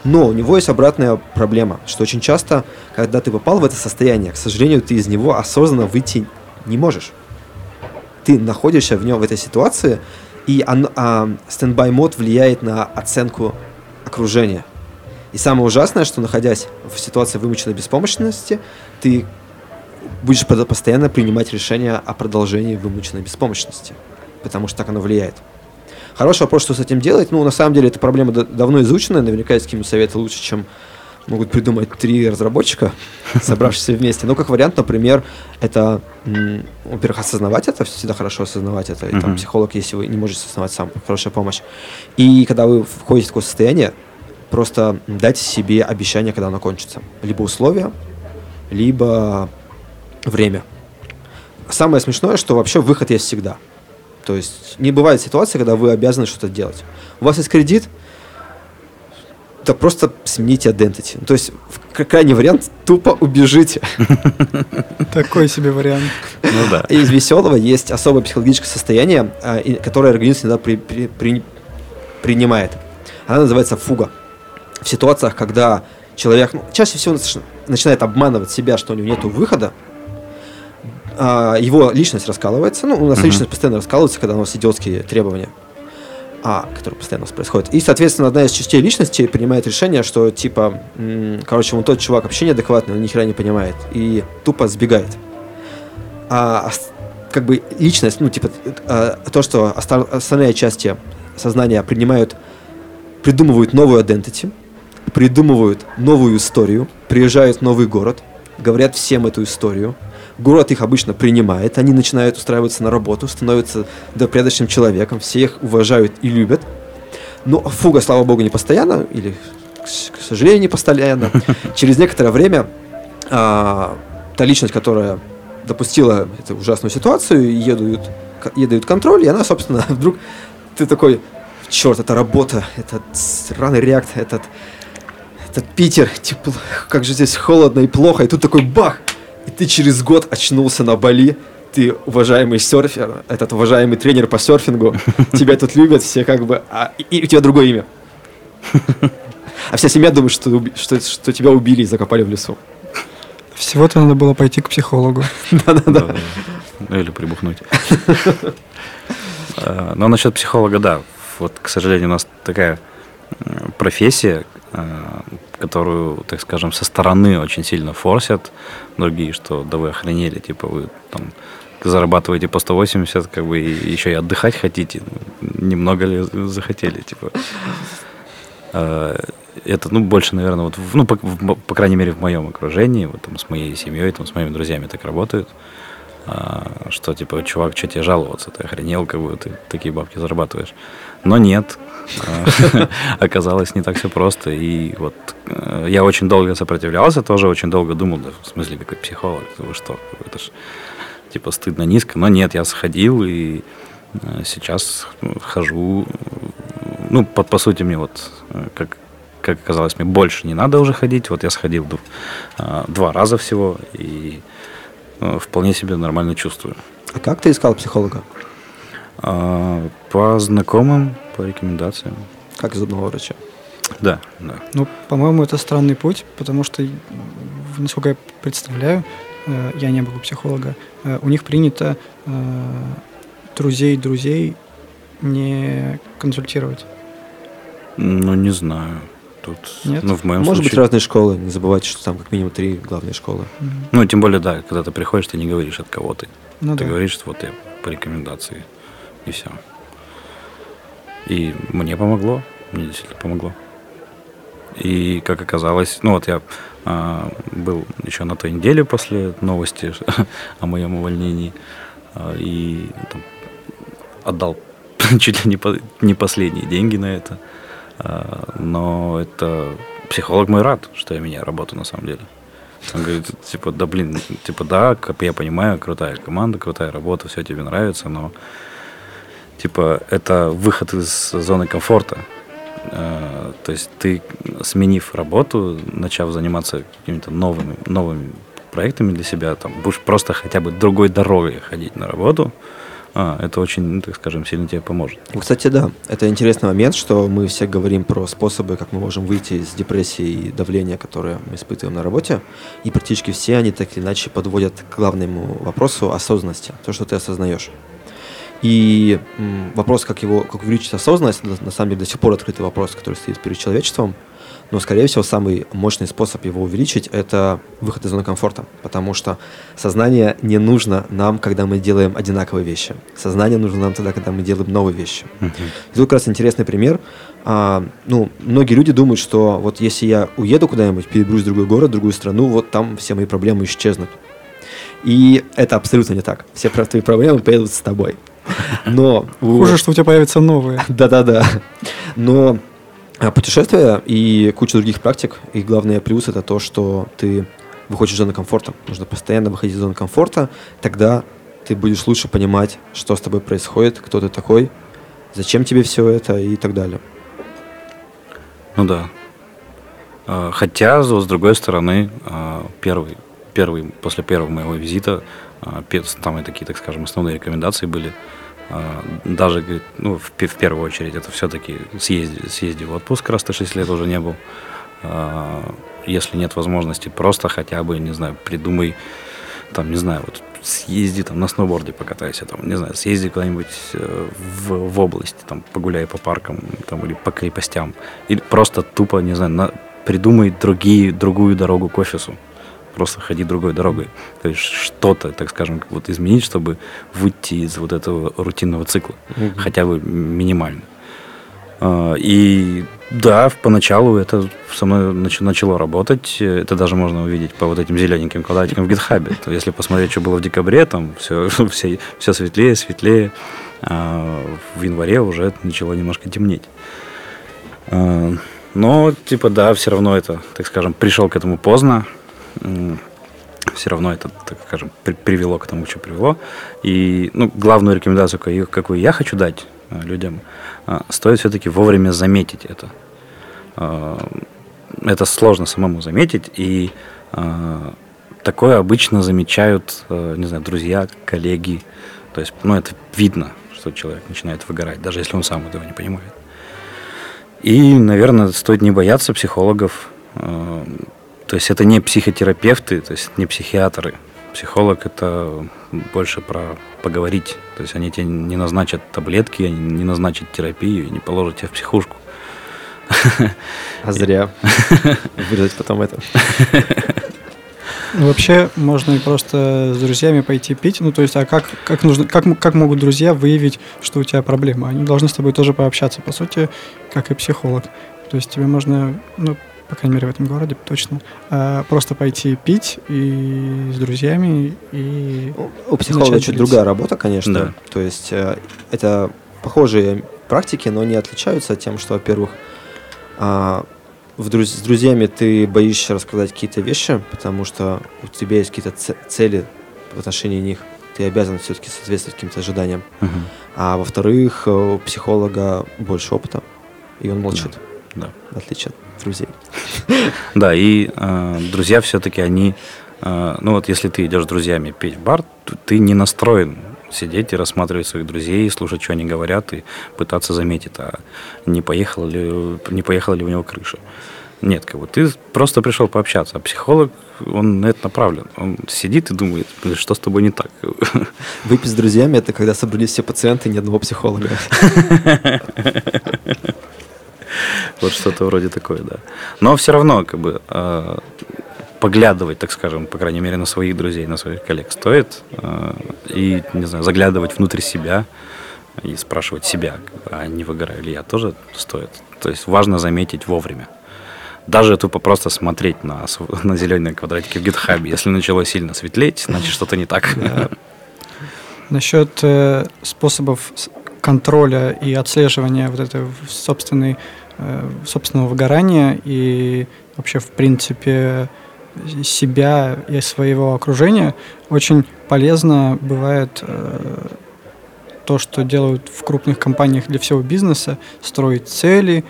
Speaker 3: Но у него есть обратная проблема, что очень часто, когда ты попал в это состояние, к сожалению, ты из него осознанно выйти не можешь. Ты находишься в нем в этой ситуации, и он, а, стендбай мод влияет на оценку окружения. И самое ужасное, что находясь в ситуации вымученной беспомощности, ты будешь постоянно принимать решения о продолжении вымученной беспомощности, потому что так оно влияет. Хороший вопрос, что с этим делать. Ну, на самом деле, эта проблема давно изучена. Наверняка есть какие-нибудь советы лучше, чем могут придумать три разработчика, собравшиеся вместе. Ну, как вариант, например, это, во-первых, осознавать это, всегда хорошо осознавать это. И там психолог, если вы не можете осознавать сам, хорошая помощь. И когда вы входите в такое состояние, просто дайте себе обещание, когда оно кончится. Либо условия, либо время. Самое смешное, что вообще выход есть всегда. То есть не бывает ситуации, когда вы обязаны что-то делать. У вас есть кредит, то просто смените identity. То есть, крайний вариант, тупо убежите.
Speaker 4: Такой себе вариант.
Speaker 2: Ну да.
Speaker 3: И из веселого есть особое психологическое состояние, а, которое организм всегда при, при, при, принимает. Она называется фуга. В ситуациях, когда человек, ну, чаще всего начинает обманывать себя, что у него нет выхода, а, его личность раскалывается. Ну, у нас uh-huh. личность постоянно раскалывается, когда у нас идиотские требования, а, которые постоянно у нас происходят. И, соответственно, одна из частей личности принимает решение, что, типа, м- короче, вот тот чувак вообще неадекватный, он ни хера не понимает, и тупо сбегает. А как бы личность, ну, типа, а, то, что остальные части сознания принимают, придумывают новую identity, придумывают новую историю, приезжают в новый город, говорят всем эту историю, город их обычно принимает, они начинают устраиваться на работу, становятся добропорядочным человеком, все их уважают и любят. Но фуга, слава богу, не постоянно, или, к сожалению, не постоянно. Через некоторое время а, та личность, которая допустила эту ужасную ситуацию, ей дают контроль, и она, собственно, вдруг ты такой, черт, это работа, этот сраный реакт, этот, этот Питер, типа, как же здесь холодно и плохо, и тут такой бах, и ты через год очнулся на Бали, ты уважаемый серфер, этот уважаемый тренер по серфингу, тебя тут любят все как бы, а, и, и у тебя другое имя. А вся семья думает, что, что, что тебя убили и закопали в лесу.
Speaker 4: Всего-то надо было пойти к психологу.
Speaker 3: Да-да-да.
Speaker 2: Ну или прибухнуть. А, но насчет психолога, да. Вот, к сожалению, у нас такая профессия, которую, так скажем, со стороны очень сильно форсят другие, что да вы охренели, типа вы там зарабатываете по 180, как бы и еще и отдыхать хотите, немного ли захотели, типа. А, это, ну, больше, наверное, вот, ну, по, по крайней мере, в моем окружении, вот там с моей семьей, там, с моими друзьями так работают, а, что, типа, чувак, что тебе жаловаться, ты охренел, как бы ты такие бабки зарабатываешь. Но нет, а, оказалось не так все просто, и вот э, я очень долго сопротивлялся, тоже очень долго думал, да, в смысле, какой психолог, вы что, это ж, типа, стыдно низко, но нет, я сходил, и э, сейчас хожу, ну, по, по сути, мне вот, э, как как оказалось, мне больше не надо уже ходить. Вот я сходил а, два раза всего и вполне себе нормально чувствую.
Speaker 3: А как ты искал психолога?
Speaker 2: А, по знакомым, по рекомендациям.
Speaker 3: Как из зубного врача?
Speaker 2: Да, да.
Speaker 4: Ну, по-моему, это странный путь, потому что, насколько я представляю, э, я не был у психолога, э, у них принято э, друзей друзей не консультировать.
Speaker 2: Ну, не знаю тут,
Speaker 4: Нет?
Speaker 2: ну, в моем
Speaker 3: Может
Speaker 2: случае...
Speaker 3: быть, разные школы. Не забывайте, что там как минимум три главные школы.
Speaker 2: Mm-hmm. Ну, тем более, да, когда ты приходишь, ты не говоришь, от кого ты.
Speaker 4: Ну,
Speaker 2: ты
Speaker 4: да.
Speaker 2: говоришь, что вот я по рекомендации. И все. И мне помогло. Мне действительно помогло. И, как оказалось, ну вот я а, был еще на той неделе после новости о моем увольнении а, и там, отдал чуть ли не, по, не последние деньги на это. А, но это психолог мой рад, что я меняю работу на самом деле. Он говорит, типа, да блин, типа, да, как я понимаю, крутая команда, крутая работа, все тебе нравится, но типа это выход из зоны комфорта. А, то есть ты, сменив работу, начав заниматься какими-то новыми, новыми проектами для себя, там, будешь просто хотя бы другой дорогой ходить на работу, а, это очень, ну, так скажем, сильно тебе поможет.
Speaker 3: Кстати, да, это интересный момент, что мы все говорим про способы, как мы можем выйти из депрессии и давления, которое мы испытываем на работе, и практически все они так или иначе подводят к главному вопросу осознанности, то, что ты осознаешь. И вопрос, как его, как увеличить осознанность, на самом деле до сих пор открытый вопрос, который стоит перед человечеством – но, скорее всего, самый мощный способ его увеличить – это выход из зоны комфорта, потому что сознание не нужно нам, когда мы делаем одинаковые вещи. Сознание нужно нам тогда, когда мы делаем новые вещи. Uh-huh. И тут как раз интересный пример. А, ну, многие люди думают, что вот если я уеду куда-нибудь, переберусь в другой город, в другую страну, вот там все мои проблемы исчезнут. И это абсолютно не так. Все твои проблемы поедут с тобой. Но...
Speaker 4: Хуже, что у тебя появятся новые.
Speaker 3: Да-да-да. Но путешествия и куча других практик. И главный плюс это то, что ты выходишь из зоны комфорта. Нужно постоянно выходить из зоны комфорта. Тогда ты будешь лучше понимать, что с тобой происходит, кто ты такой, зачем тебе все это и так далее.
Speaker 2: Ну да. А, хотя, с другой стороны, а, первый, первый, после первого моего визита, там и такие, так скажем, основные рекомендации были – а, даже, ну, в, в первую очередь, это все-таки съезди, съезди в отпуск, раз ты 6 лет уже не был. А, если нет возможности, просто хотя бы, не знаю, придумай, там, не знаю, вот съезди там на сноуборде покатайся, там, не знаю, съезди куда-нибудь э, в, в область, там, погуляй по паркам, там, или по крепостям. Или просто тупо, не знаю, на, придумай другие, другую дорогу к офису. Просто ходи другой дорогой. То есть что-то, так скажем, вот изменить, чтобы выйти из вот этого рутинного цикла. Угу. Хотя бы минимально. А, и да, поначалу это со мной начало работать. Это даже можно увидеть по вот этим зелененьким квадратикам в гитхабе. Если посмотреть, что было в декабре, там все, все, все светлее, светлее. А в январе уже начало немножко темнеть. А, но, типа, да, все равно это, так скажем, пришел к этому поздно. Все равно это, так скажем, привело к тому, что привело. И, ну, главную рекомендацию, какую я хочу дать Э, людям, э, стоит все-таки вовремя заметить это. Э, это сложно самому заметить, и такое обычно замечают, не знаю, друзья, коллеги. То есть, ну, это видно, что человек начинает выгорать, даже если он сам этого не понимает. И, наверное, стоит не бояться психологов. То есть это не психотерапевты, то есть не психиатры. Психолог это больше про поговорить. То есть они тебе не назначат таблетки, они не назначат терапию, не положат тебя в психушку.
Speaker 3: А зря. Вырезать потом это.
Speaker 4: Вообще можно и просто с друзьями пойти пить. Ну, то есть, а как, как, нужно, как, как могут друзья выявить, что у тебя проблема? Они должны с тобой тоже пообщаться, по сути, как и психолог. То есть тебе можно ну, по крайней мере, в этом городе точно, а просто пойти пить и с друзьями и
Speaker 3: у психолога чуть другая работа, конечно. Да. То есть э, это похожие практики, но они отличаются тем, что, во-первых, а, в друз с друзьями ты боишься рассказать какие-то вещи, потому что у тебя есть какие-то цели в отношении них. Ты обязан все-таки соответствовать каким-то ожиданиям. Угу. А во-вторых, э, у психолога больше опыта, и он молчит. Да. В отличие от друзей.
Speaker 2: Да, и э, друзья все-таки они, э, ну вот если ты идешь с друзьями пить в бар, ты не настроен сидеть и рассматривать своих друзей, слушать, что они говорят, и пытаться заметить, а не поехала ли, не поехала ли у него крыша. Нет, как бы ты просто пришел пообщаться, а психолог, он на это направлен. Он сидит и думает, что с тобой не так.
Speaker 3: Выпить с друзьями – это когда собрались все пациенты, ни одного психолога.
Speaker 2: Вот что-то вроде такое, да. Но все равно, как бы, э, поглядывать, так скажем, по крайней мере, на своих друзей, на своих коллег стоит. Э, и, не знаю, заглядывать внутрь себя и спрашивать себя, а не выгораю ли я, тоже стоит. То есть важно заметить вовремя. Даже тупо просто смотреть на, на зеленые квадратики в гитхабе. Если начало сильно светлеть, значит что-то не так.
Speaker 4: Насчет э, способов контроля и отслеживания вот этой собственной Э, собственного выгорания и вообще, в принципе, себя и своего окружения, очень полезно бывает э, то, что делают в крупных компаниях для всего бизнеса, строить цели,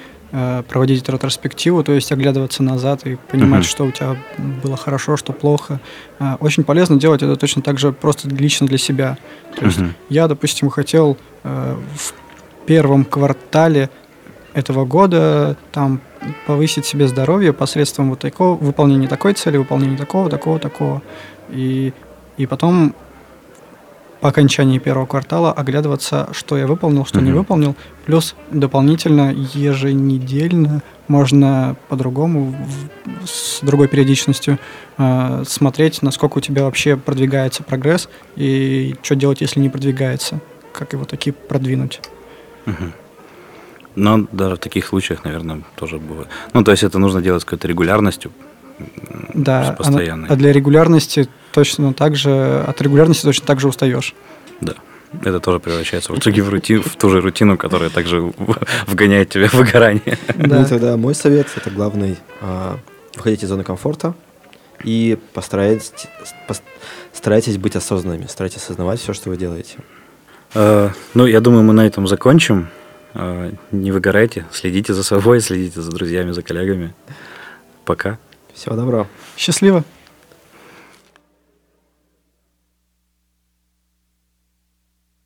Speaker 4: проводить ретроспективу, то есть оглядываться назад и понимать, uh-huh. что у тебя было хорошо, что плохо. Э, очень полезно делать это точно так же просто лично для себя. То есть uh-huh. я, допустим, хотел э, в первом квартале этого года там повысить себе здоровье посредством вот такого выполнения такой цели, выполнения такого, такого, такого. И, и потом по окончании первого квартала оглядываться, что я выполнил, что mm-hmm. не выполнил. Плюс дополнительно еженедельно можно по-другому, с другой периодичностью э, смотреть, насколько у тебя вообще продвигается прогресс и что делать, если не продвигается, как его таки продвинуть.
Speaker 2: Mm-hmm. Но даже в таких случаях, наверное, тоже бывает. Ну, то есть это нужно делать с какой-то регулярностью.
Speaker 4: Да, постоянной. а для регулярности точно так же, от регулярности точно так же устаешь.
Speaker 2: Да. Это тоже превращается в итоге в, рутин, в ту же рутину, которая также вгоняет тебя в выгорание.
Speaker 3: Да. Ну, тогда мой совет, это главный, а, выходите из зоны комфорта и постарайтесь, постарайтесь быть осознанными, старайтесь осознавать все, что вы делаете.
Speaker 2: А, ну, я думаю, мы на этом закончим. А, не выгорайте, следите за собой, следите за друзьями, за коллегами. Пока.
Speaker 3: Всего доброго.
Speaker 4: Счастливо.